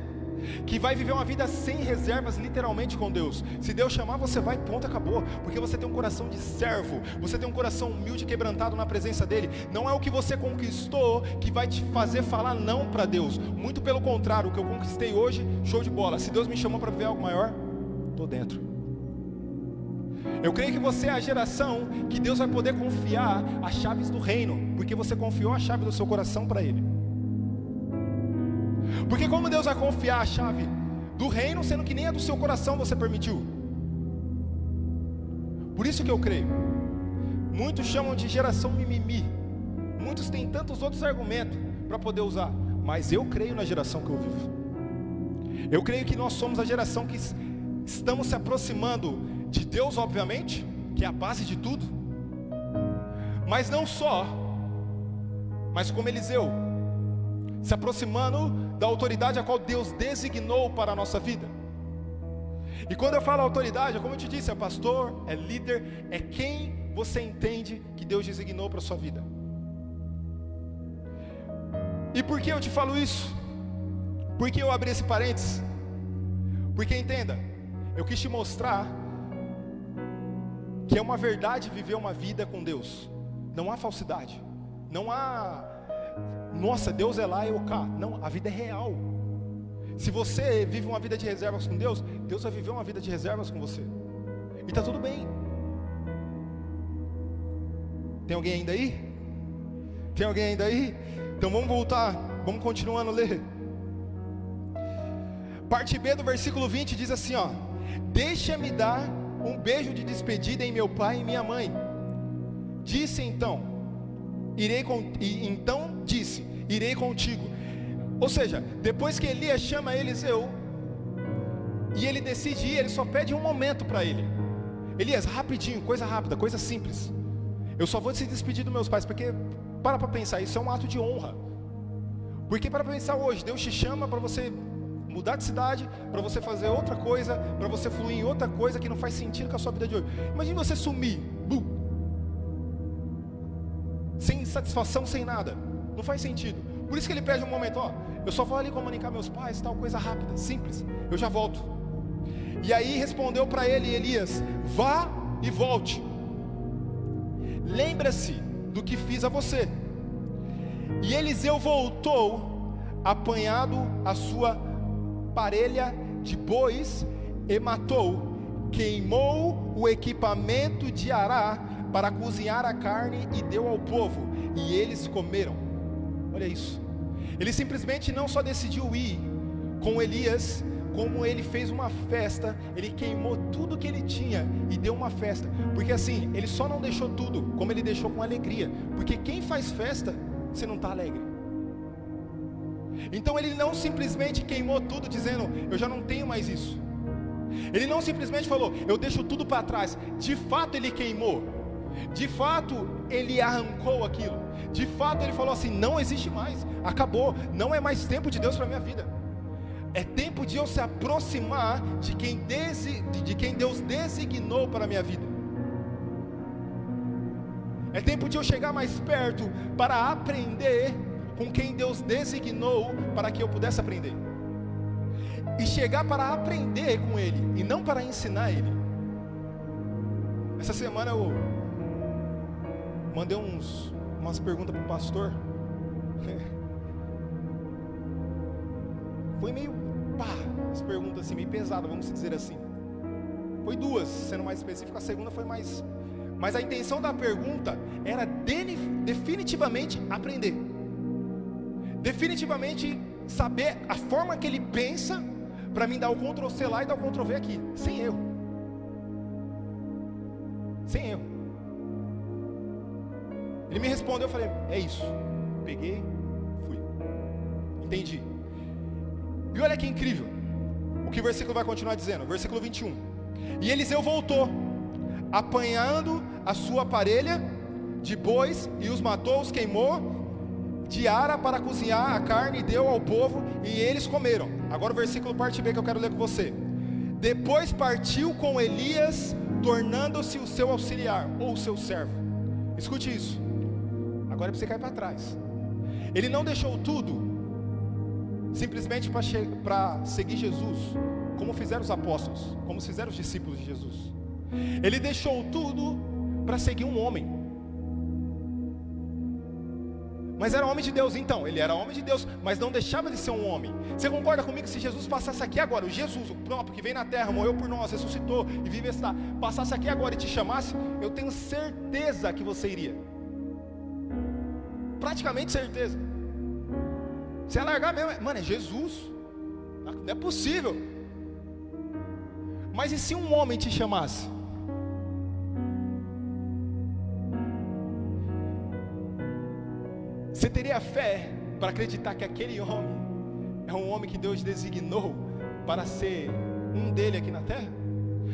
que vai viver uma vida sem reservas, literalmente com Deus. Se Deus chamar, você vai, ponto, acabou. Porque você tem um coração de servo, você tem um coração humilde quebrantado na presença dEle. Não é o que você conquistou que vai te fazer falar não para Deus. Muito pelo contrário, o que eu conquistei hoje, show de bola. Se Deus me chamou para viver algo maior, estou dentro. Eu creio que você é a geração que Deus vai poder confiar as chaves do reino, porque você confiou a chave do seu coração para Ele. Porque como Deus vai confiar a chave do reino, sendo que nem a do seu coração você permitiu? Por isso que eu creio. Muitos chamam de geração mimimi. Muitos têm tantos outros argumentos para poder usar, mas eu creio na geração que eu vivo. Eu creio que nós somos a geração que estamos se aproximando de Deus, obviamente, que é a base de tudo. Mas não só, mas como Eliseu, se aproximando da autoridade a qual Deus designou para a nossa vida. E quando eu falo autoridade, é como eu te disse, é pastor, é líder, é quem você entende que Deus designou para a sua vida. E por que eu te falo isso? Por que eu abri esse parênteses? Porque entenda, eu quis te mostrar que é uma verdade viver uma vida com Deus. Não há falsidade, não há nossa, Deus é lá e eu cá. Não, a vida é real. Se você vive uma vida de reservas com Deus, Deus vai viver uma vida de reservas com você. E está tudo bem. Tem alguém ainda aí? Tem alguém ainda aí? Então vamos voltar, vamos continuando a ler. Parte B do versículo 20 diz assim: ó, Deixa-me dar um beijo de despedida em meu pai e minha mãe. Disse então, irei com, e então disse: Irei contigo. Ou seja, depois que Elias chama Eliseu e ele decide ir, ele só pede um momento para ele. Elias, rapidinho, coisa rápida, coisa simples. Eu só vou se despedir dos meus pais, porque para para pensar, isso é um ato de honra. Porque para pensar hoje, Deus te chama para você mudar de cidade, para você fazer outra coisa, para você fluir em outra coisa que não faz sentido com a sua vida de hoje. Imagine você sumir, bum, sem satisfação, sem nada. Não faz sentido. Por isso que ele pede um momento, ó, eu só vou ali comunicar meus pais, tal coisa rápida, simples. Eu já volto. E aí respondeu para ele Elias: Vá e volte. Lembra-se do que fiz a você. E Eliseu voltou, apanhado a sua parelha de bois e matou, queimou o equipamento de Ará para cozinhar a carne e deu ao povo, e eles comeram. Olha isso. Ele simplesmente não só decidiu ir com Elias, como ele fez uma festa, ele queimou tudo que ele tinha e deu uma festa. Porque assim, ele só não deixou tudo, como ele deixou com alegria. Porque quem faz festa, você não está alegre. Então ele não simplesmente queimou tudo, dizendo, eu já não tenho mais isso. Ele não simplesmente falou, eu deixo tudo para trás. De fato ele queimou. De fato, ele arrancou aquilo. De fato, ele falou assim: não existe mais, acabou, não é mais tempo de Deus para minha vida. É tempo de eu se aproximar de quem, desi, de quem Deus designou para a minha vida. É tempo de eu chegar mais perto para aprender com quem Deus designou para que eu pudesse aprender. E chegar para aprender com Ele e não para ensinar Ele. Essa semana eu mandei uns, umas perguntas para o pastor. Foi meio pá, as perguntas assim, meio pesadas, vamos dizer assim. Foi duas, sendo mais específico, a segunda foi mais. Mas a intenção da pergunta era de, definitivamente aprender. Definitivamente saber a forma que ele pensa para mim dar o Ctrl C lá e dar o Ctrl V aqui, sem erro. Sem erro. Ele me respondeu, eu falei, é isso. Peguei, fui. Entendi. E olha que incrível. O que o versículo vai continuar dizendo? Versículo 21. E Eliseu voltou, apanhando a sua parelha de bois, e os matou, os queimou, de ara para cozinhar a carne, deu ao povo, e eles comeram. Agora o versículo parte B que eu quero ler com você. Depois partiu com Elias, tornando-se o seu auxiliar, ou o seu servo. Escute isso. Agora é para você cair para trás. Ele não deixou tudo simplesmente para seguir Jesus, como fizeram os apóstolos, como fizeram os discípulos de Jesus. Ele deixou tudo para seguir um homem. Mas era homem de Deus, então, ele era homem de Deus, mas não deixava de ser um homem. Você concorda comigo que se Jesus passasse aqui agora, o Jesus, o próprio que veio na terra, morreu por nós, ressuscitou e vive está, passasse aqui agora e te chamasse, eu tenho certeza que você iria. Praticamente certeza. Você ia largar mesmo, mano, é Jesus. Não é possível. Mas e se um homem te chamasse? Você teria fé para acreditar que aquele homem é um homem que Deus designou para ser um dele aqui na terra?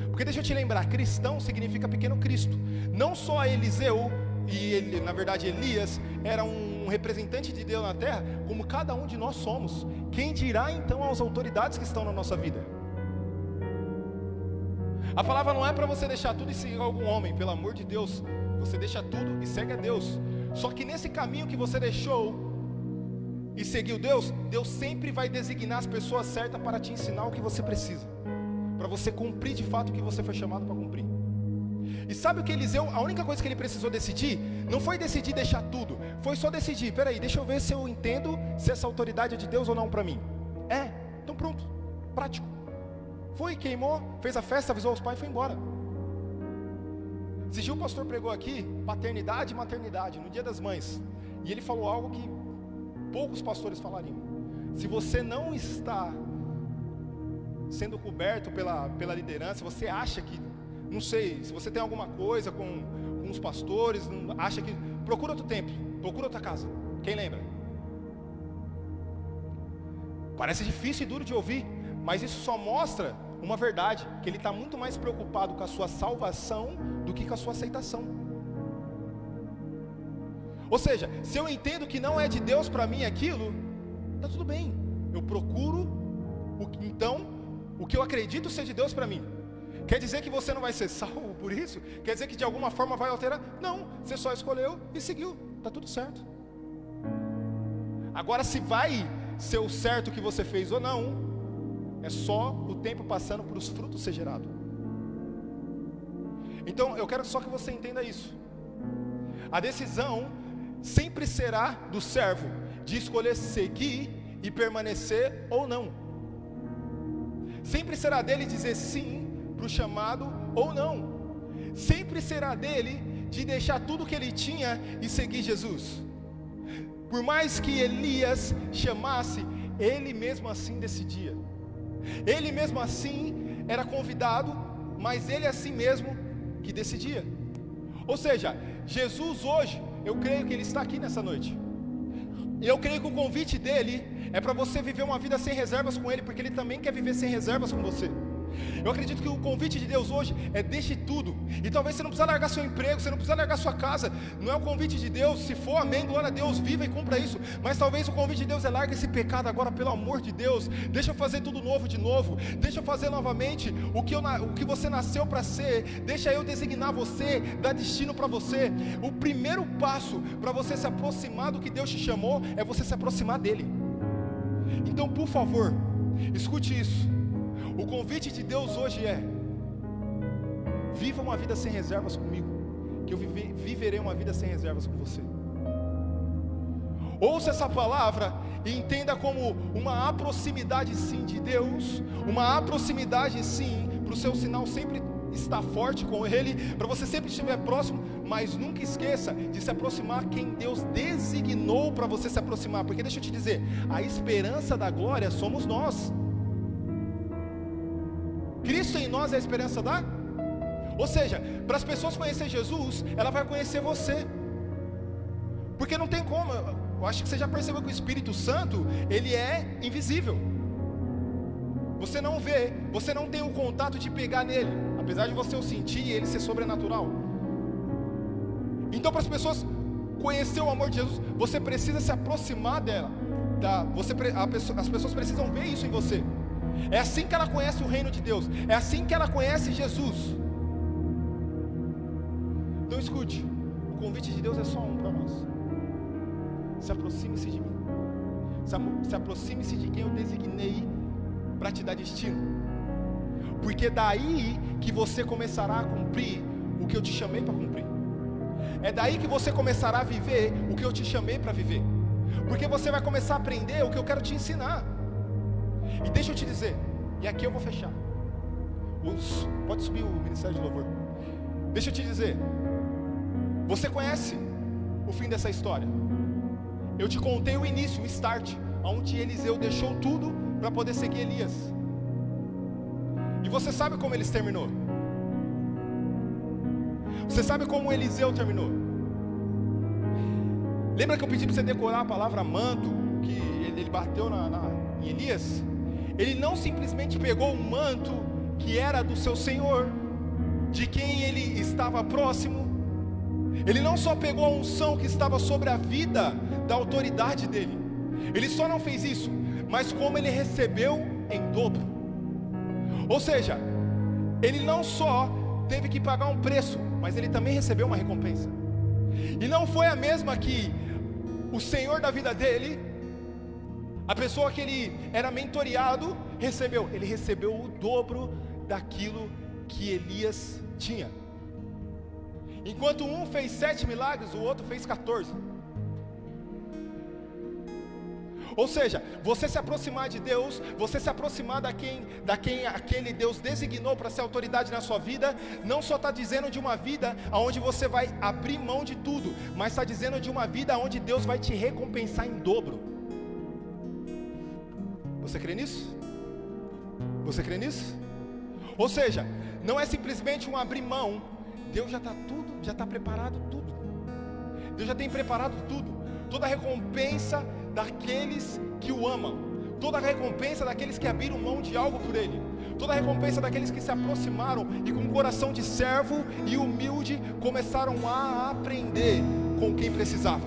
Porque deixa eu te lembrar, cristão significa pequeno Cristo. Não só Eliseu e ele, na verdade Elias era um representante de Deus na terra, como cada um de nós somos. Quem dirá então às autoridades que estão na nossa vida? A palavra não é para você deixar tudo e seguir algum homem, pelo amor de Deus. Você deixa tudo e segue a Deus. Só que nesse caminho que você deixou e seguiu Deus, Deus sempre vai designar as pessoas certas para te ensinar o que você precisa, para você cumprir de fato o que você foi chamado para cumprir. E sabe o que Eliseu, a única coisa que ele precisou decidir, não foi decidir deixar tudo, foi só decidir, peraí, deixa eu ver se eu entendo se essa autoridade é de Deus ou não para mim. É, então pronto, prático. Foi, queimou, fez a festa, avisou os pais e foi embora. Dia o pastor pregou aqui paternidade e maternidade no Dia das Mães. E ele falou algo que poucos pastores falariam. Se você não está sendo coberto pela, pela liderança, você acha que, não sei, se você tem alguma coisa com, com os pastores, acha que. Procura outro templo, procura outra casa. Quem lembra? Parece difícil e duro de ouvir, mas isso só mostra uma verdade, que ele está muito mais preocupado com a sua salvação do que com a sua aceitação. Ou seja, se eu entendo que não é de Deus para mim aquilo, está tudo bem. Eu procuro, o, então, o que eu acredito ser de Deus para mim. Quer dizer que você não vai ser salvo por isso? Quer dizer que de alguma forma vai alterar? Não, você só escolheu e seguiu, está tudo certo. Agora, se vai ser o certo que você fez ou não, é só o tempo passando para os frutos ser gerado. Então eu quero só que você entenda isso. A decisão sempre será do servo de escolher seguir e permanecer ou não. Sempre será dele dizer sim para o chamado ou não. Sempre será dele de deixar tudo que ele tinha e seguir Jesus. Por mais que Elias chamasse, ele mesmo assim decidia. Ele mesmo assim era convidado, mas ele assim mesmo que decidia. Ou seja, Jesus hoje, eu creio que ele está aqui nessa noite. Eu creio que o convite dele é para você viver uma vida sem reservas com ele, porque ele também quer viver sem reservas com você. Eu acredito que o convite de Deus hoje é deixe tudo. E talvez você não precisa largar seu emprego, você não precisa largar sua casa. Não é o convite de Deus. Se for amém, glória a Deus, viva e cumpra isso. Mas talvez o convite de Deus é larga esse pecado agora, pelo amor de Deus. Deixa eu fazer tudo novo de novo. Deixa eu fazer novamente o que, eu, o que você nasceu para ser. Deixa eu designar você, dar destino para você. O primeiro passo para você se aproximar do que Deus te chamou é você se aproximar dele. Então, por favor, escute isso. O convite de Deus hoje é: viva uma vida sem reservas comigo, que eu vive, viverei uma vida sem reservas com você. Ouça essa palavra e entenda como uma aproximidade sim de Deus, uma aproximidade sim para o seu sinal sempre estar forte com Ele, para você sempre estiver próximo, mas nunca esqueça de se aproximar quem Deus designou para você se aproximar, porque deixa eu te dizer, a esperança da glória somos nós. Cristo em nós é a esperança da. Ou seja, para as pessoas conhecer Jesus, ela vai conhecer você. Porque não tem como. Eu acho que você já percebeu que o Espírito Santo, ele é invisível. Você não vê, você não tem o contato de pegar nele, apesar de você o sentir e ele ser sobrenatural. Então, para as pessoas conhecer o amor de Jesus, você precisa se aproximar dela. Da, você, pessoa, as pessoas precisam ver isso em você. É assim que ela conhece o reino de Deus. É assim que ela conhece Jesus. Então escute: o convite de Deus é só um para nós. Se aproxime-se de mim. se aproxime-se de quem eu designei para te dar destino. Porque daí que você começará a cumprir o que eu te chamei para cumprir. É daí que você começará a viver o que eu te chamei para viver. Porque você vai começar a aprender o que eu quero te ensinar. E deixa eu te dizer, e aqui eu vou fechar. Os, pode subir o Ministério de Louvor. Deixa eu te dizer, você conhece o fim dessa história? Eu te contei o início, o start, onde Eliseu deixou tudo para poder seguir Elias. E você sabe como eles terminou? Você sabe como Eliseu terminou? Lembra que eu pedi para você decorar a palavra manto, que ele bateu na, na, em Elias? Ele não simplesmente pegou o manto que era do seu Senhor, de quem ele estava próximo. Ele não só pegou a unção que estava sobre a vida da autoridade dele, ele só não fez isso, mas como ele recebeu em dobro. Ou seja, ele não só teve que pagar um preço, mas ele também recebeu uma recompensa. E não foi a mesma que o Senhor da vida dele, a pessoa que ele era mentoreado, recebeu. Ele recebeu o dobro daquilo que Elias tinha. Enquanto um fez sete milagres, o outro fez 14. Ou seja, você se aproximar de Deus, você se aproximar da quem, da quem aquele Deus designou para ser autoridade na sua vida, não só está dizendo de uma vida onde você vai abrir mão de tudo, mas está dizendo de uma vida onde Deus vai te recompensar em dobro. Você crê nisso? Você crê nisso? Ou seja, não é simplesmente um abrir mão, Deus já está tudo, já está preparado tudo. Deus já tem preparado tudo. Toda a recompensa daqueles que o amam, toda a recompensa daqueles que abriram mão de algo por Ele, toda a recompensa daqueles que se aproximaram e com um coração de servo e humilde começaram a aprender com quem precisava.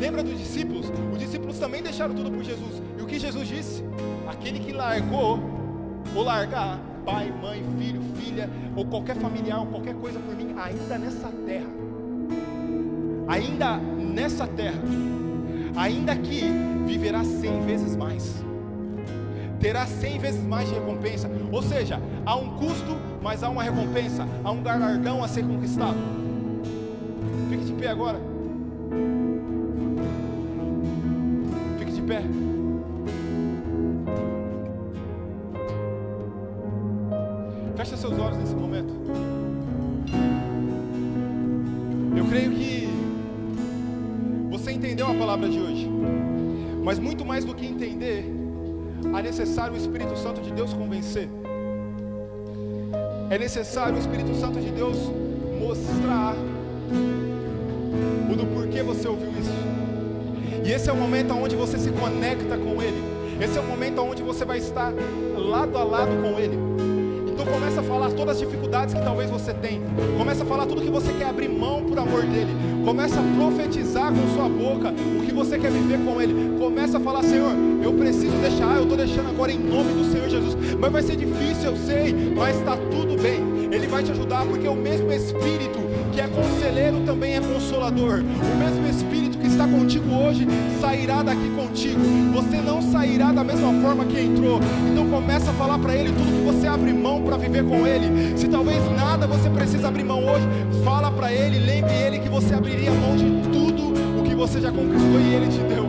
Lembra dos discípulos? Os discípulos também deixaram tudo por Jesus. O que Jesus disse? Aquele que largou ou largar pai, mãe, filho, filha, ou qualquer familiar, ou qualquer coisa por mim, ainda nessa terra, ainda nessa terra, ainda que viverá cem vezes mais, terá cem vezes mais de recompensa. Ou seja, há um custo, mas há uma recompensa, há um galardão a ser conquistado. Fique de pé agora. Fique de pé. Palavra de hoje. Mas muito mais do que entender, é necessário o Espírito Santo de Deus convencer. É necessário o Espírito Santo de Deus mostrar o do porquê você ouviu isso. E esse é o momento onde você se conecta com Ele. Esse é o momento onde você vai estar lado a lado com Ele. Então começa a falar todas as dificuldades que talvez você tem. Começa a falar tudo que você quer abrir mão por amor dele. Começa a profetizar com sua boca o que você quer viver com ele. Começa a falar, Senhor, eu preciso deixar, eu estou deixando agora em nome do Senhor Jesus. Mas vai ser difícil, eu sei, mas está tudo bem. Ele vai te ajudar, porque o mesmo Espírito que é conselheiro também é consolador. O mesmo Espírito que está contigo hoje sairá daqui contigo. Você não sairá da mesma forma que entrou. Então começa a falar para ele tudo que você abre mão para viver com ele. Se talvez nada você precisa abrir mão hoje, fala para ele, lembre ele que você abriria mão de tudo o que você já conquistou e ele te deu.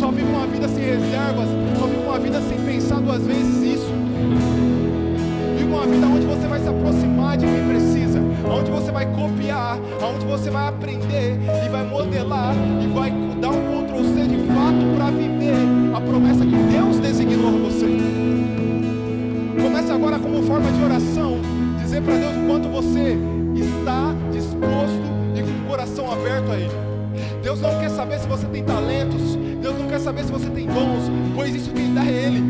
Só vive uma vida sem reservas, só vive uma vida sem pensar duas vezes isso. Vive uma vida onde você vai se aproximar de quem precisa onde você vai copiar, onde você vai aprender e vai modelar e vai dar um Ctrl C de fato para viver a promessa que Deus designou a você. Comece agora como forma de oração, dizer para Deus o quanto você está disposto e com o coração aberto a Ele. Deus não quer saber se você tem talentos, Deus não quer saber se você tem dons, pois isso quem dá é Ele.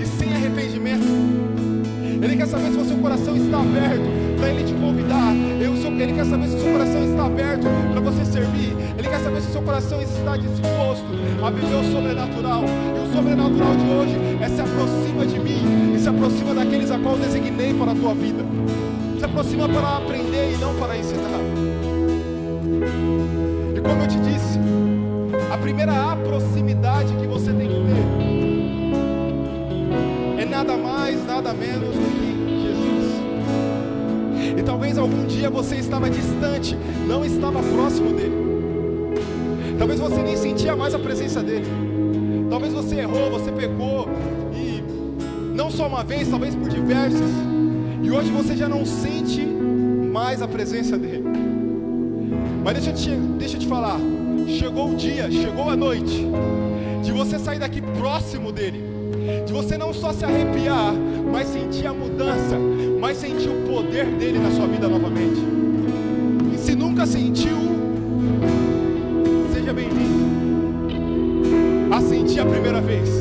E sem arrependimento, Ele quer saber se o seu coração está aberto para Ele te convidar. Ele quer saber se o seu coração está aberto para você servir. Ele quer saber se o seu coração está disposto a viver o sobrenatural. E o sobrenatural de hoje é se aproxima de mim e se aproxima daqueles a qual eu designei para a tua vida. Se aproxima para aprender e não para ensinar. E como eu te disse, A primeira proximidade que você tem que ter é nada mais, nada menos do que. E talvez algum dia você estava distante, não estava próximo dele. Talvez você nem sentia mais a presença dele. Talvez você errou, você pecou e não só uma vez, talvez por diversas. E hoje você já não sente mais a presença dele. Mas deixa eu te, deixa eu te falar, chegou o dia, chegou a noite de você sair daqui próximo dele. De você não só se arrepiar, mas sentir a mudança, mas sentir o poder dele na sua vida novamente. E se nunca sentiu, seja bem-vindo a sentir a primeira vez.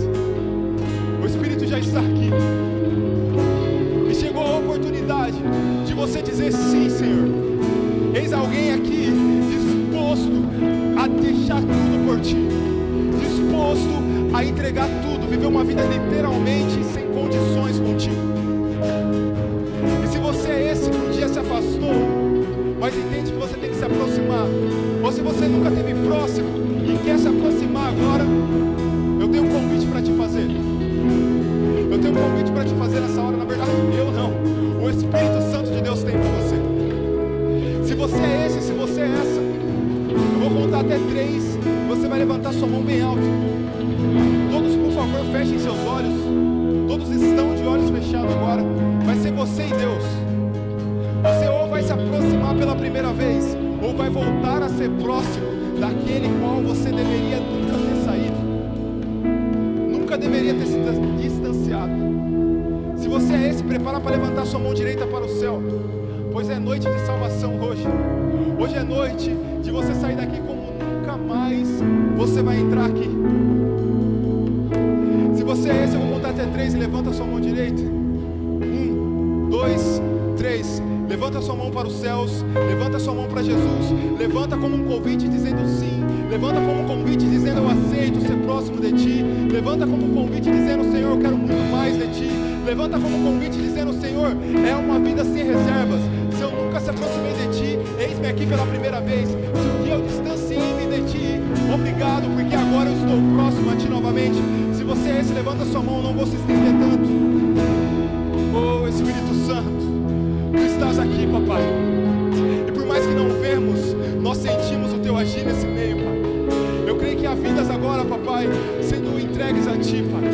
Vidas agora, papai, sendo entregues a ti, pai.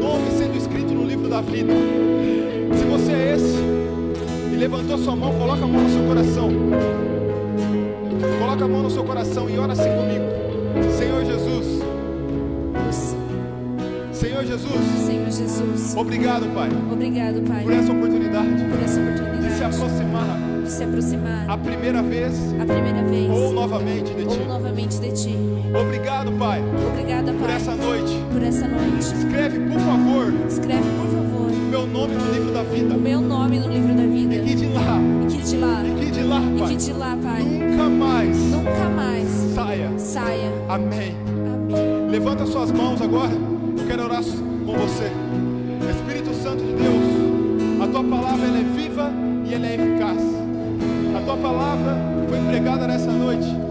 Nome sendo escrito no livro da vida. Se você é esse e levantou sua mão, coloca a mão no seu coração. Coloca a mão no seu coração e ora assim comigo. Senhor Jesus. Senhor Jesus. Senhor Jesus. Obrigado, Pai. Obrigado, Pai. Por essa oportunidade. Por essa oportunidade. De se aproximar. De se aproximar. A primeira vez. A primeira vez. Ou novamente de Ti. Ou novamente de Ti. Obrigado, Pai. Obrigada, Pai. Por essa noite. Por essa noite. Escreve, por favor. Escreve, por favor. Meu nome no livro da vida. O meu nome no livro da vida. E que de lá. E que de lá. E que de lá, Pai. E que de lá, Pai. Nunca mais. Nunca mais. Saia. Saia. Amém. Amém. Levanta suas mãos agora. Eu quero orar com você. Espírito Santo de Deus, a tua palavra ela é viva e ela é eficaz. A tua palavra foi pregada nessa noite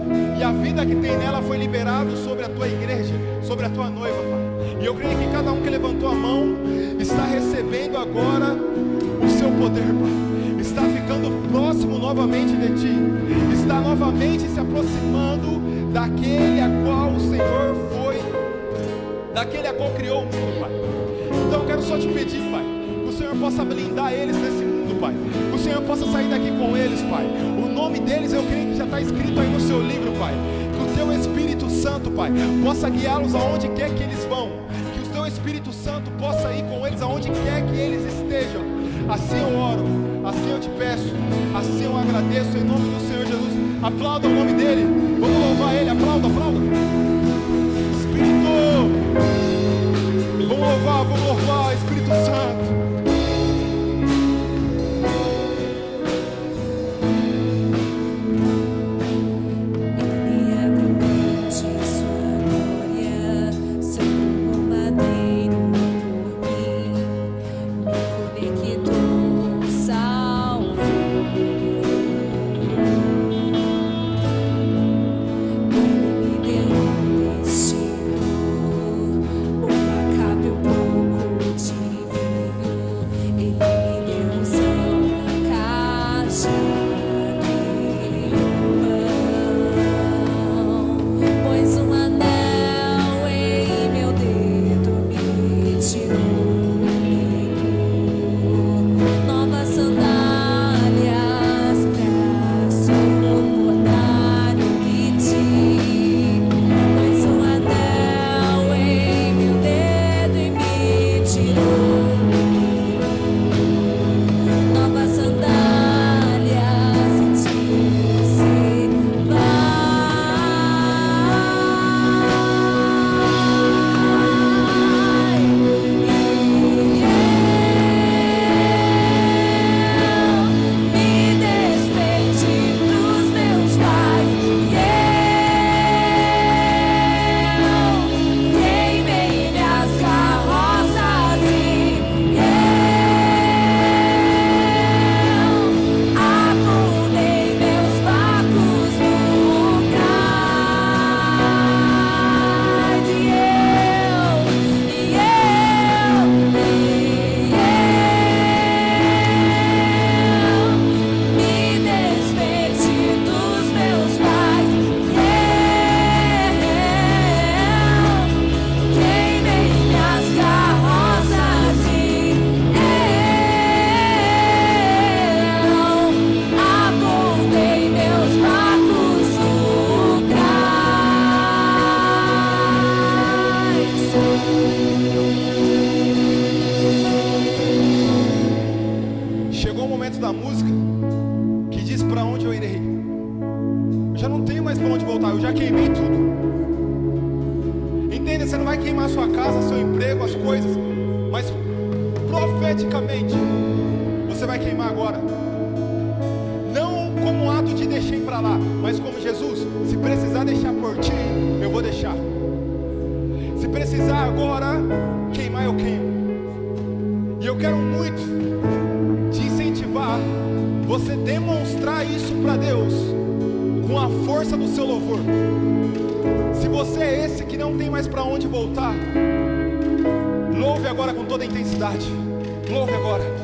a vida que tem nela foi liberada sobre a tua igreja, sobre a tua noiva, Pai. E eu creio que cada um que levantou a mão está recebendo agora o seu poder, Pai. Está ficando próximo novamente de ti, está novamente se aproximando daquele a qual o Senhor foi, daquele a qual criou o mundo, Pai. Então eu quero só te pedir, Pai, que o Senhor possa blindar eles nesse mundo, Pai. O Senhor possa sair daqui com eles, Pai. O nome deles eu creio que já está escrito aí no seu livro, Pai. Que o teu Espírito Santo, Pai, possa guiá-los aonde quer que eles vão. Que o teu Espírito Santo possa ir com eles aonde quer que eles estejam. Assim eu oro, assim eu te peço, assim eu agradeço em nome do Senhor Jesus. Aplauda o nome dele. Vamos louvar ele. Aplauda, aplauda. para onde voltar. Louve agora com toda a intensidade. Louve agora.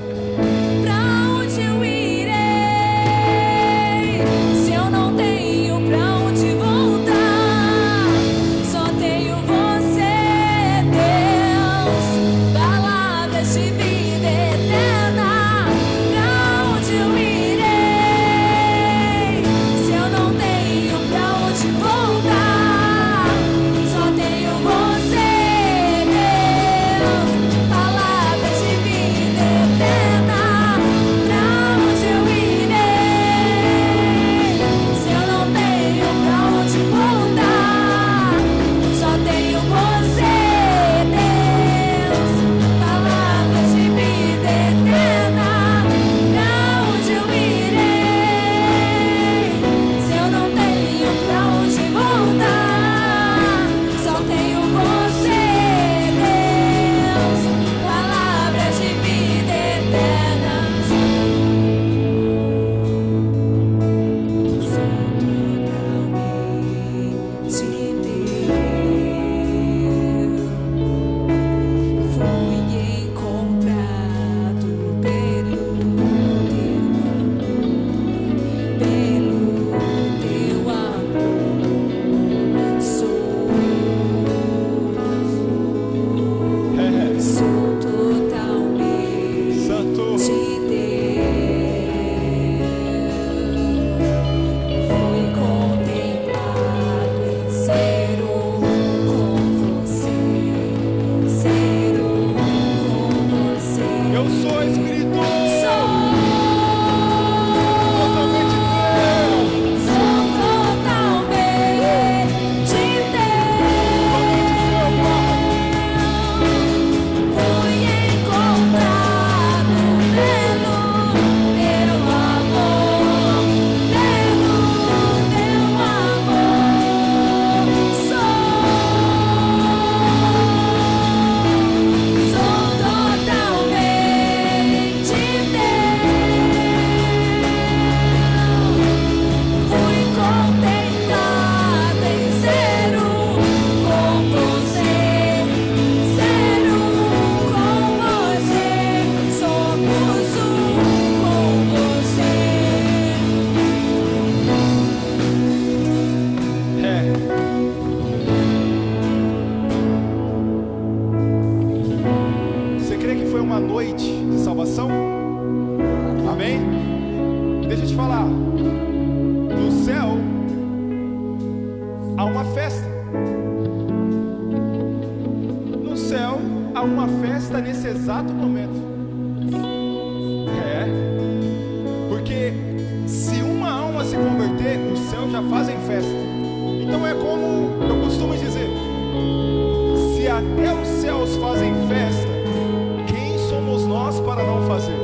nós para não fazer.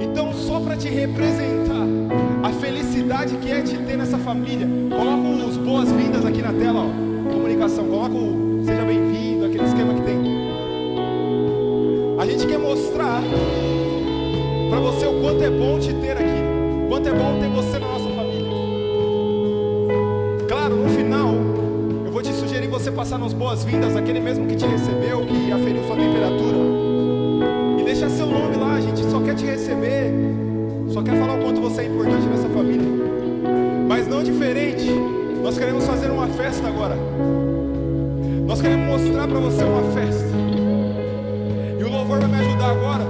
Então, só para te representar a felicidade que é te ter nessa família, coloca os boas-vindas aqui na tela, ó, comunicação, coloca o seja bem-vindo, aquele esquema que tem. A gente quer mostrar para você o quanto é bom te ter aqui, quanto é bom ter você na nossa família. Claro, no final, eu vou te sugerir você passar nos boas-vindas aquele mesmo que te recebeu, que aferiu sua temperatura te receber só quer falar o quanto você é importante nessa família. Mas não diferente, nós queremos fazer uma festa agora. Nós queremos mostrar para você uma festa. E o louvor vai me ajudar agora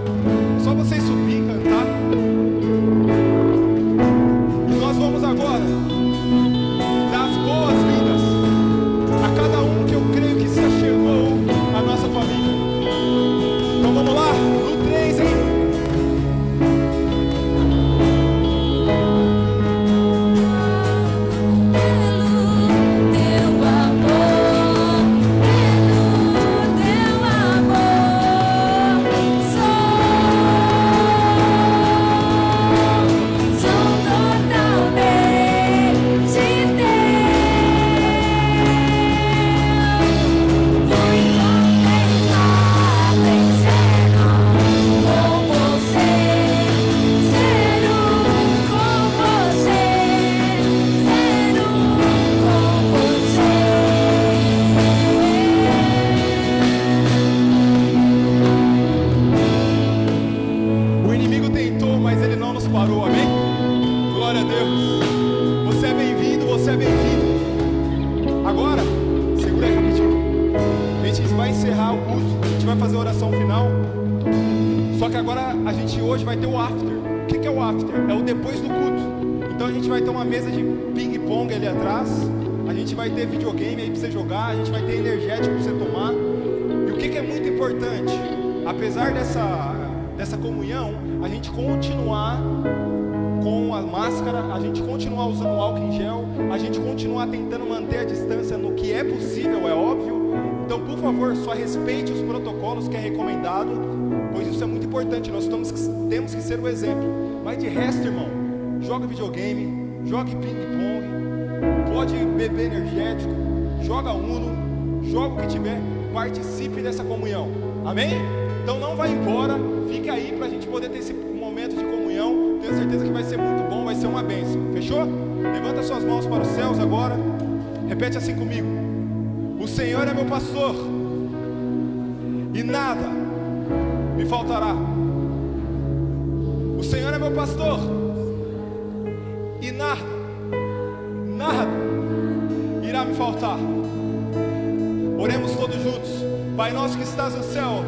Só que agora a gente hoje vai ter o after. O que, é o after? É o depois do culto. Então a gente vai ter uma mesa de ping-pong ali atrás. A gente vai ter videogame aí para você jogar. A gente vai ter energético para você tomar. E o que é muito importante? Apesar dessa, dessa comunhão, a gente continuar com a máscara, a gente continuar usando o álcool em gel, a gente continuar tentando manter a distância no que é possível, é óbvio. Então, por favor, só respeite os protocolos que é recomendado, pois isso é muito importante. Nós temos que, temos que ser o exemplo. Mas de resto, irmão, joga videogame, jogue ping-pong, pode beber energético, joga Uno, joga o que tiver, participe dessa comunhão. Amém? Então não vai embora, fica aí para a gente poder ter esse momento de comunhão. Tenho certeza que vai ser muito bom, vai ser uma bênção. Fechou? Levanta suas mãos para os céus agora. Repete assim comigo. O Senhor é meu pastor, e nada me faltará. O Senhor é meu pastor, e nada, nada irá me faltar. Oremos todos juntos. Pai nosso que estás no céu,